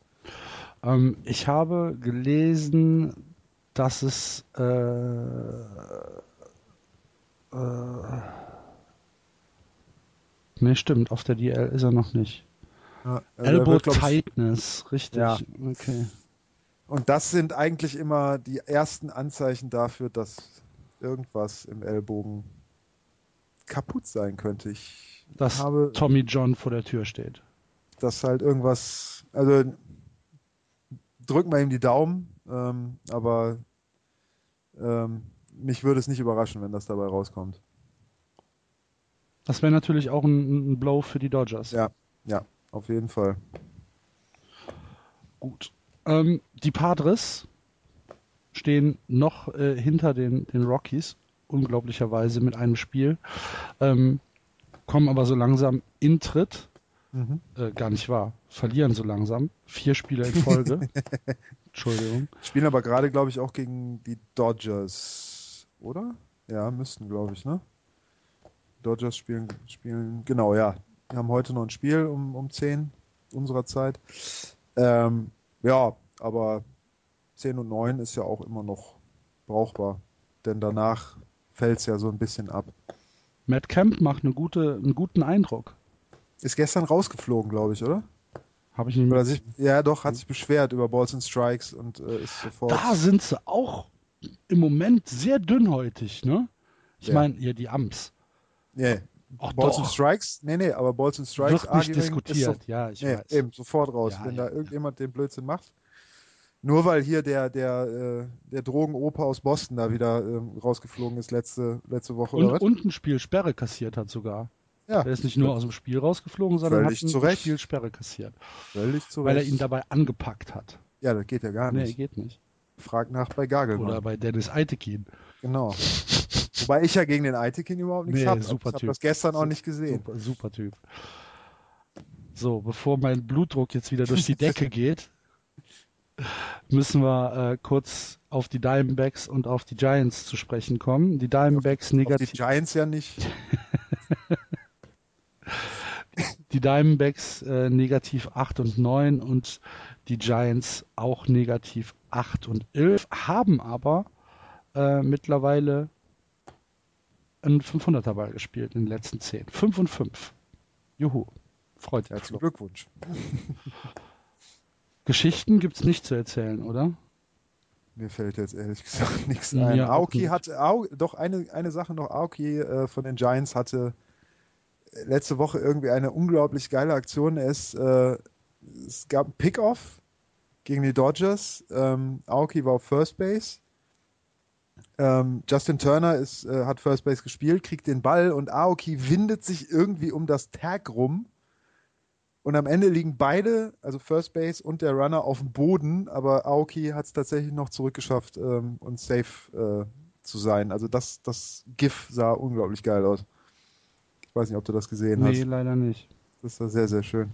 Ähm, ich habe gelesen, dass es äh, äh, ne stimmt, auf der DL ist er noch nicht. Ja, also Elbow wird, Tightness, richtig. Ja. Okay. Und das sind eigentlich immer die ersten Anzeichen dafür, dass irgendwas im Ellbogen kaputt sein könnte. Ich Dass habe Tommy John vor der Tür steht. dass halt irgendwas, also drück mal ihm die Daumen, ähm, aber ähm, mich würde es nicht überraschen, wenn das dabei rauskommt. Das wäre natürlich auch ein, ein Blow für die Dodgers. Ja, ja, auf jeden Fall. Gut. Ähm, die Padres stehen noch äh, hinter den, den Rockies, unglaublicherweise mit einem Spiel, ähm, kommen aber so langsam in Tritt. Mhm. Äh, gar nicht wahr. Verlieren so langsam. Vier Spiele in Folge. Entschuldigung. Spielen aber gerade, glaube ich, auch gegen die Dodgers, oder? Ja, müssten, glaube ich, ne? Dodgers spielen, spielen, genau, ja. Wir haben heute noch ein Spiel um, um 10 unserer Zeit. Ähm, ja, aber 10 und 9 ist ja auch immer noch brauchbar. Denn danach fällt es ja so ein bisschen ab. Matt Kemp macht eine gute, einen guten Eindruck. Ist gestern rausgeflogen, glaube ich, oder? Habe ich nicht Oder sich, ja, doch, hat sich beschwert über Balls and Strikes und äh, ist sofort. Da sind sie auch im Moment sehr dünnhäutig, ne? Ich Ja. meine, ja, die Amps. Nee. Ach Balls doch. and Strikes? Nee, nee, aber Balls and Strikes Wird nicht diskutiert, Ist ja, ich so, nee, weiß. eben, sofort raus, Ja, wenn ja, da irgendjemand den Blödsinn macht. Nur weil hier der, der, äh, der Drogenoper aus Boston da wieder ähm, rausgeflogen ist letzte, letzte Woche Und, oder was? und ein Spiel Sperre kassiert hat sogar. ja, Der ist nicht nur aus dem Spiel rausgeflogen, sondern Völlig hat ein zu Recht. Spiel Sperre kassiert. völlig zu Weil er ihn dabei angepackt hat. Ja, das geht ja gar Nee, nicht. geht nicht. Frag nach bei Gagelmann. Oder bei Dennis Eitekin. Genau. Wobei ich ja gegen den Eitekin überhaupt nichts Nee, habe. super ich habe das gestern auch nicht gesehen. Super, super Typ. So, bevor mein Blutdruck jetzt wieder durch die Decke geht, müssen wir äh, kurz auf die Diamondbacks und auf die Giants zu sprechen kommen. Die Diamondbacks Auf die negativ, Giants ja nicht. die Diamondbacks äh, negativ 8 und 9 und die Giants auch negativ 8 und 11, haben aber äh, mittlerweile einen 500er Ball gespielt in den letzten 10. 5 und 5. Juhu. Freut mich. Herzlichen Glückwunsch. Geschichten gibt's nicht zu erzählen, oder? Mir fällt jetzt ehrlich gesagt nichts ein. auch Aoki nicht. hatte, Au, doch eine, eine Sache noch, Aoki äh, von den Giants hatte letzte Woche irgendwie eine unglaublich geile Aktion. Ist, äh, es gab einen Pickoff gegen die Dodgers. Ähm, Aoki war auf First Base. Ähm, Justin Turner ist, äh, hat First Base gespielt, kriegt den Ball und Aoki windet sich irgendwie um das Tag rum. Und am Ende liegen beide, also First Base und der Runner, auf dem Boden, aber Aoki hat es tatsächlich noch zurückgeschafft ähm, und safe äh, zu sein. Also das, das GIF sah unglaublich geil aus. Ich weiß nicht, ob du das gesehen Nee, hast. leider nicht. Das war sehr, sehr schön.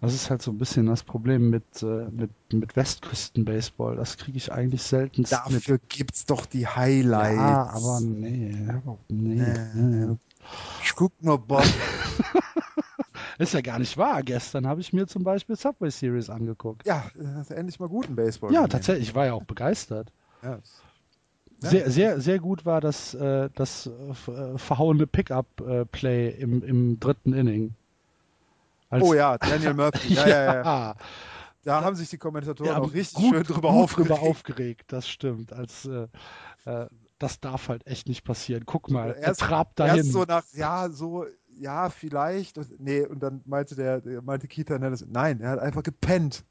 Das ist halt so ein bisschen das Problem mit, äh, mit, mit Westküsten-Baseball. Das kriege ich eigentlich selten mit. Dafür gibt's doch die Highlights. Ja, aber nee, nee. Nee. Ich guck nur Bob. Ist ja gar nicht wahr. Gestern habe ich mir zum Beispiel Subway Series angeguckt. Ja, hast du endlich mal guten Baseball. Ja, gesehen. tatsächlich. Ich war ja auch begeistert. Ja. Sehr, sehr, sehr gut war das, äh, das äh, äh, verhauene Pickup-Play im, im dritten Inning. Als- Oh ja, Daniel Murphy. Ja, ja, ja. Da haben sich die Kommentatoren Ja, auch richtig gut, schön drüber aufgeregt. drüber aufgeregt, das stimmt. Als, äh, äh, das darf halt echt nicht passieren. Guck mal, er Erst- trabt dahin. Erst so nach, ja, so, ja, vielleicht. Und, nee, und dann meinte der, der meinte Keith nein, er hat einfach gepennt.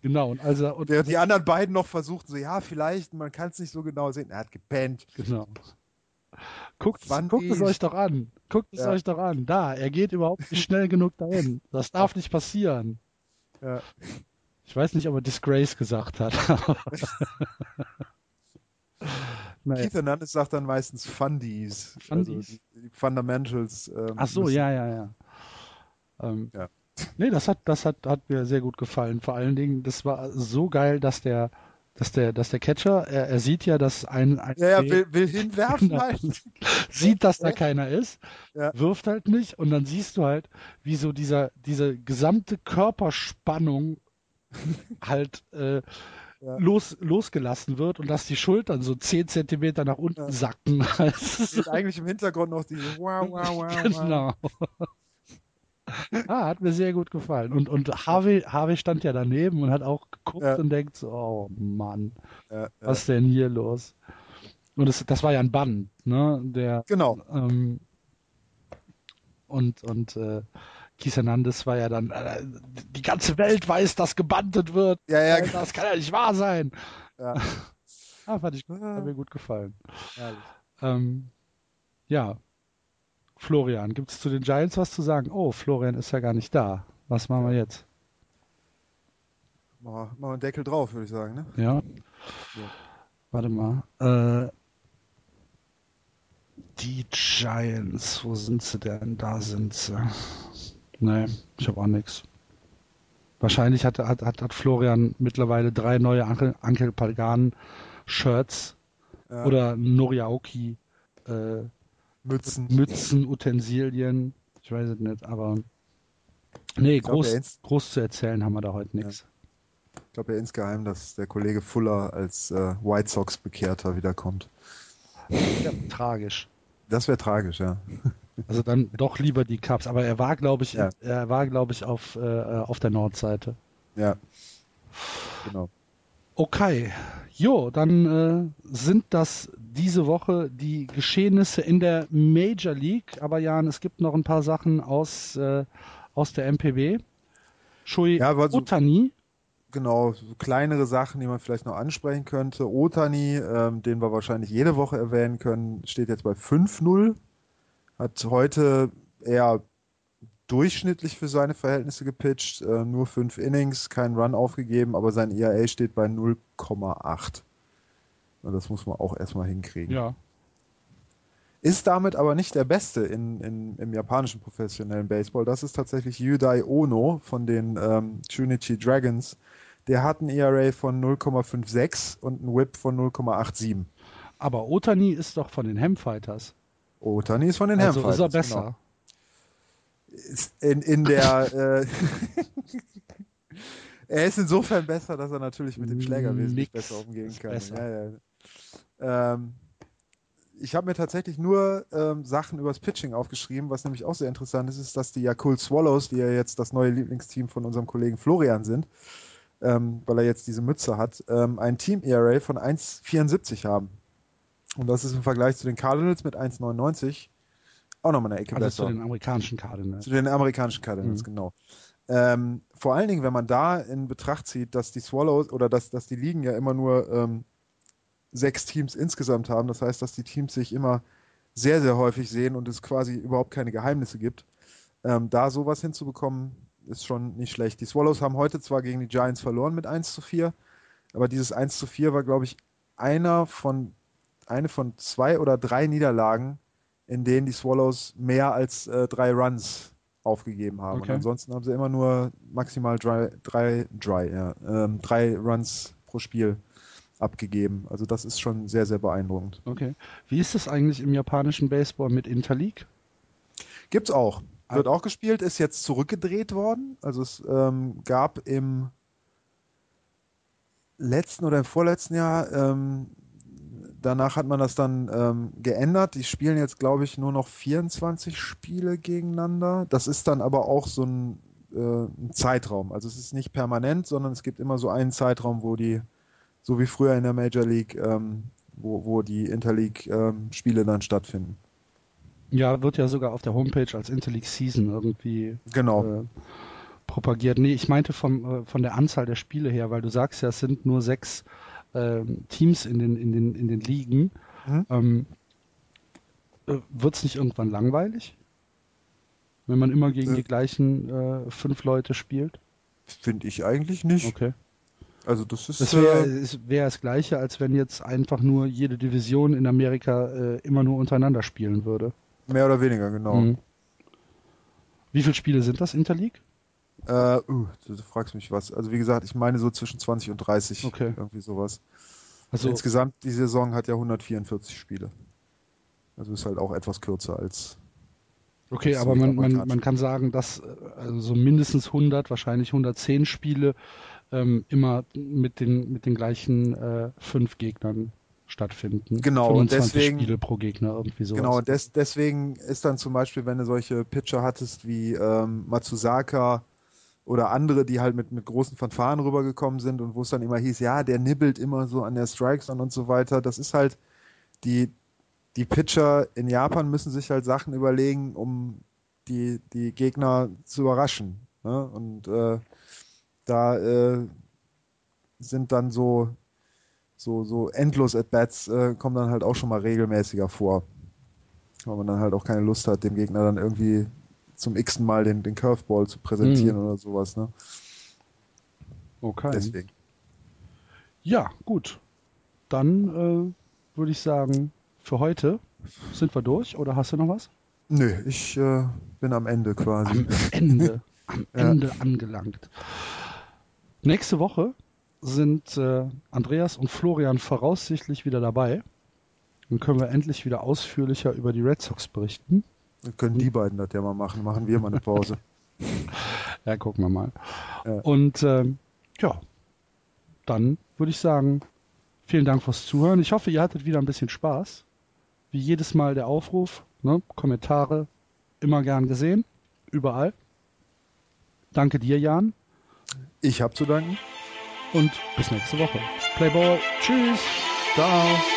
Genau, und also und Während die anderen beiden noch versuchten, so, ja, vielleicht, man kann es nicht so genau sehen. Er hat gepennt. genau. Guckt, guckt es euch doch an. Guckt es Ja. euch doch an. Da, er geht überhaupt nicht schnell genug dahin. Das darf nicht passieren. Ja. Ich weiß nicht, ob er Disgrace gesagt hat. naja. Keith Hernandez sagt dann meistens Fundies. Fundies. Also die, Fundamentals. Ähm, Ach so, müssen- ja, ja, ja. Ähm, Ja. Nee, das hat, das hat, hat mir sehr gut gefallen. Vor allen Dingen, das war so geil, dass der, dass der, dass der Catcher, er, er sieht ja, dass ein, ein Ja, ja, will, will hinwerfen halt. sieht, dass da keiner ist, Ja. wirft halt nicht und dann siehst du halt, wie so dieser, diese gesamte Körperspannung halt äh, Ja. los, losgelassen wird und dass die Schultern so 10 Zentimeter nach unten Ja. sacken. Das ist Und eigentlich im Hintergrund noch diese wow, wow, wow. Genau. ah, hat mir sehr gut gefallen. Und, und Harvey, Harvey stand ja daneben und hat auch geguckt Ja. und denkt so, oh Mann, was ist denn hier los? Und das, das war ja ein Bann, ne? Der, Genau. ähm, und und äh, Keith Hernandez war ja dann, äh, die ganze Welt weiß, dass gebandet wird. Ja, ja, Äh, das kann ja nicht wahr sein. Ja. ah, fand ich, hat mir gut gefallen. Ähm, ja, Florian, gibt es zu den Giants was zu sagen? Oh, Florian ist ja gar nicht da. Was machen wir jetzt? Machen wir, einen Deckel drauf, würde ich sagen. Ne? Ja. Warte mal. Äh, die Giants, wo sind sie denn? Da sind sie. Nee, ich habe auch nichts. Wahrscheinlich hat, hat, hat, hat Florian mittlerweile drei neue Ankel, Ankel Pagan Shirts Ja. oder Noriaoki äh, Mützen. Mützen, Utensilien. Ich weiß es nicht, aber nee, glaub, groß, groß zu erzählen haben wir da heute nichts. Ich glaube ja insgeheim, dass der Kollege Fuller als äh, White Sox Bekehrter wiederkommt. Ja, tragisch. Das wäre tragisch, ja. Also dann doch lieber die Cubs. Aber er war, glaube ich, Ja. er war, glaube ich, auf, äh, auf der Nordseite. Ja. Genau. Okay. Jo, dann äh, sind das diese Woche die Geschehnisse in der Major League. Aber Jan, es gibt noch ein paar Sachen aus, äh, aus der MPB. Shui Ja, so- Otani. Genau, so kleinere Sachen, die man vielleicht noch ansprechen könnte. Otani, ähm, den wir wahrscheinlich jede Woche erwähnen können, steht jetzt bei 5-0. Hat heute eher durchschnittlich für seine Verhältnisse gepitcht. Äh, nur fünf Innings, keinen Run aufgegeben, aber sein ERA steht bei 0,8. Und Das muss man auch erstmal hinkriegen. Ja. Ist damit aber nicht der Beste in, in, im japanischen professionellen Baseball. Das ist tatsächlich Yudai Ono von den ähm, Chunichi Dragons. Der hat ein ERA von 0,56 und ein Whip von 0,87. Aber Otani ist doch von den Hamfighters. Otani ist von den Also ist er besser. Genau. Ist in, in der äh, Er ist insofern besser, dass er natürlich mit dem Schläger wesentlich besser umgehen kann. besser. Ja, ja. Ähm, ich habe mir tatsächlich nur ähm, Sachen übers Pitching aufgeschrieben, was nämlich auch sehr interessant ist, ist, dass die Yakult Swallows, die ja jetzt das neue Lieblingsteam von unserem Kollegen Florian sind, ähm, weil er jetzt diese Mütze hat, ähm, ein Team-ERA von 1,74 haben. Und das ist im Vergleich zu den Cardinals mit 1,99 auch nochmal eine Ecke Also besser. zu den amerikanischen Cardinals. Zu den amerikanischen Cardinals, Mhm. genau. Ähm, vor allen Dingen, wenn man da in Betracht zieht, dass die Swallows oder dass, dass die Ligen ja immer nur ähm, sechs Teams insgesamt haben. Das heißt, dass die Teams sich immer sehr, sehr häufig sehen und es quasi überhaupt keine Geheimnisse gibt. Ähm, da sowas hinzubekommen, ist schon nicht schlecht. Die Swallows haben heute zwar gegen die Giants verloren mit 1 zu 4, aber dieses 1 zu 4 war, glaube ich, einer von, eine von zwei oder drei Niederlagen, in denen die Swallows mehr als äh, drei Runs aufgegeben haben. Okay. Und ansonsten haben sie immer nur maximal drei, drei, dry, ja, ähm, drei Runs pro Spiel abgegeben. Also das ist schon sehr, sehr beeindruckend. Okay. Wie ist es eigentlich im japanischen Baseball mit Interleague? Gibt's auch. Wird auch gespielt, ist jetzt zurückgedreht worden. Also es ähm, gab im letzten oder im vorletzten Jahr, ähm, danach hat man das dann ähm, geändert. Die spielen jetzt, glaube ich, nur noch 24 Spiele gegeneinander. Das ist dann aber auch so ein, äh, ein Zeitraum. Also es ist nicht permanent, sondern es gibt immer so einen Zeitraum, wo die, so wie früher in der Major League, ähm, wo, wo die Interleague-Spiele dann stattfinden. Ja, wird ja sogar auf der Homepage als Interleague Season irgendwie Genau. äh, propagiert. Nee, ich meinte vom, äh, von der Anzahl der Spiele her, weil du sagst ja, es sind nur sechs ähm, Teams in den, in den, in den Ligen. Mhm. Ähm, äh, Wird es nicht irgendwann langweilig? Wenn man immer gegen Äh. die gleichen äh, fünf Leute spielt? Finde ich eigentlich nicht. Okay. Also das ist Das wäre äh, es wär das gleiche, als wenn jetzt einfach nur jede Division in Amerika äh, immer nur untereinander spielen würde. mehr oder weniger, genau. Mhm. Wie viele Spiele sind das Interleague? Äh, uh, du, fragst mich was. Also wie gesagt, ich meine so zwischen 20 und 30. Okay. Irgendwie sowas. Also Insgesamt, die Saison hat ja 144 Spiele. Also ist halt auch etwas kürzer als. Okay, Das aber man, man, man kann sagen, dass äh, also so mindestens 100, wahrscheinlich 110 Spiele ähm, immer mit den, mit den gleichen äh, fünf Gegnern stattfinden. Genau, und 25 deswegen- Spiele pro Gegner, irgendwie sowas. Genau, des, deswegen ist dann zum Beispiel, wenn du solche Pitcher hattest wie ähm, Matsuzaka oder andere, die halt mit, mit großen Fanfaren rübergekommen sind und wo es dann immer hieß, ja, der nibbelt immer so an der Strikes und so weiter. Das ist halt, die, die Pitcher in Japan müssen sich halt Sachen überlegen, um die, die Gegner zu überraschen. Ne? Und äh, da äh, sind dann so, so, so endlos At-Bats äh, kommen dann halt auch schon mal regelmäßiger vor. Weil man dann halt auch keine Lust hat, dem Gegner dann irgendwie zum x Mal den, den Curveball zu präsentieren oder sowas. Ne? okay. Deswegen. Ja, gut. Dann äh, würde ich sagen, für heute sind wir durch oder hast du noch was? Nö, ich äh, bin am Ende quasi. Am Ende, am Ja. Ende angelangt. Nächste Woche sind äh, Andreas und Florian voraussichtlich wieder dabei. Dann können wir endlich wieder ausführlicher über die Red Sox berichten. Dann können die beiden das ja mal machen. Machen wir mal eine Pause. Ja, gucken wir mal. Ja. Und ähm, ja, dann würde ich sagen, vielen Dank fürs Zuhören. Ich hoffe, ihr hattet wieder ein bisschen Spaß. Wie jedes Mal der Aufruf, ne? Kommentare immer gern gesehen, überall. Danke dir, Jan, Ich habe zu danken. und bis nächste Woche. Playball, tschüss, ciao.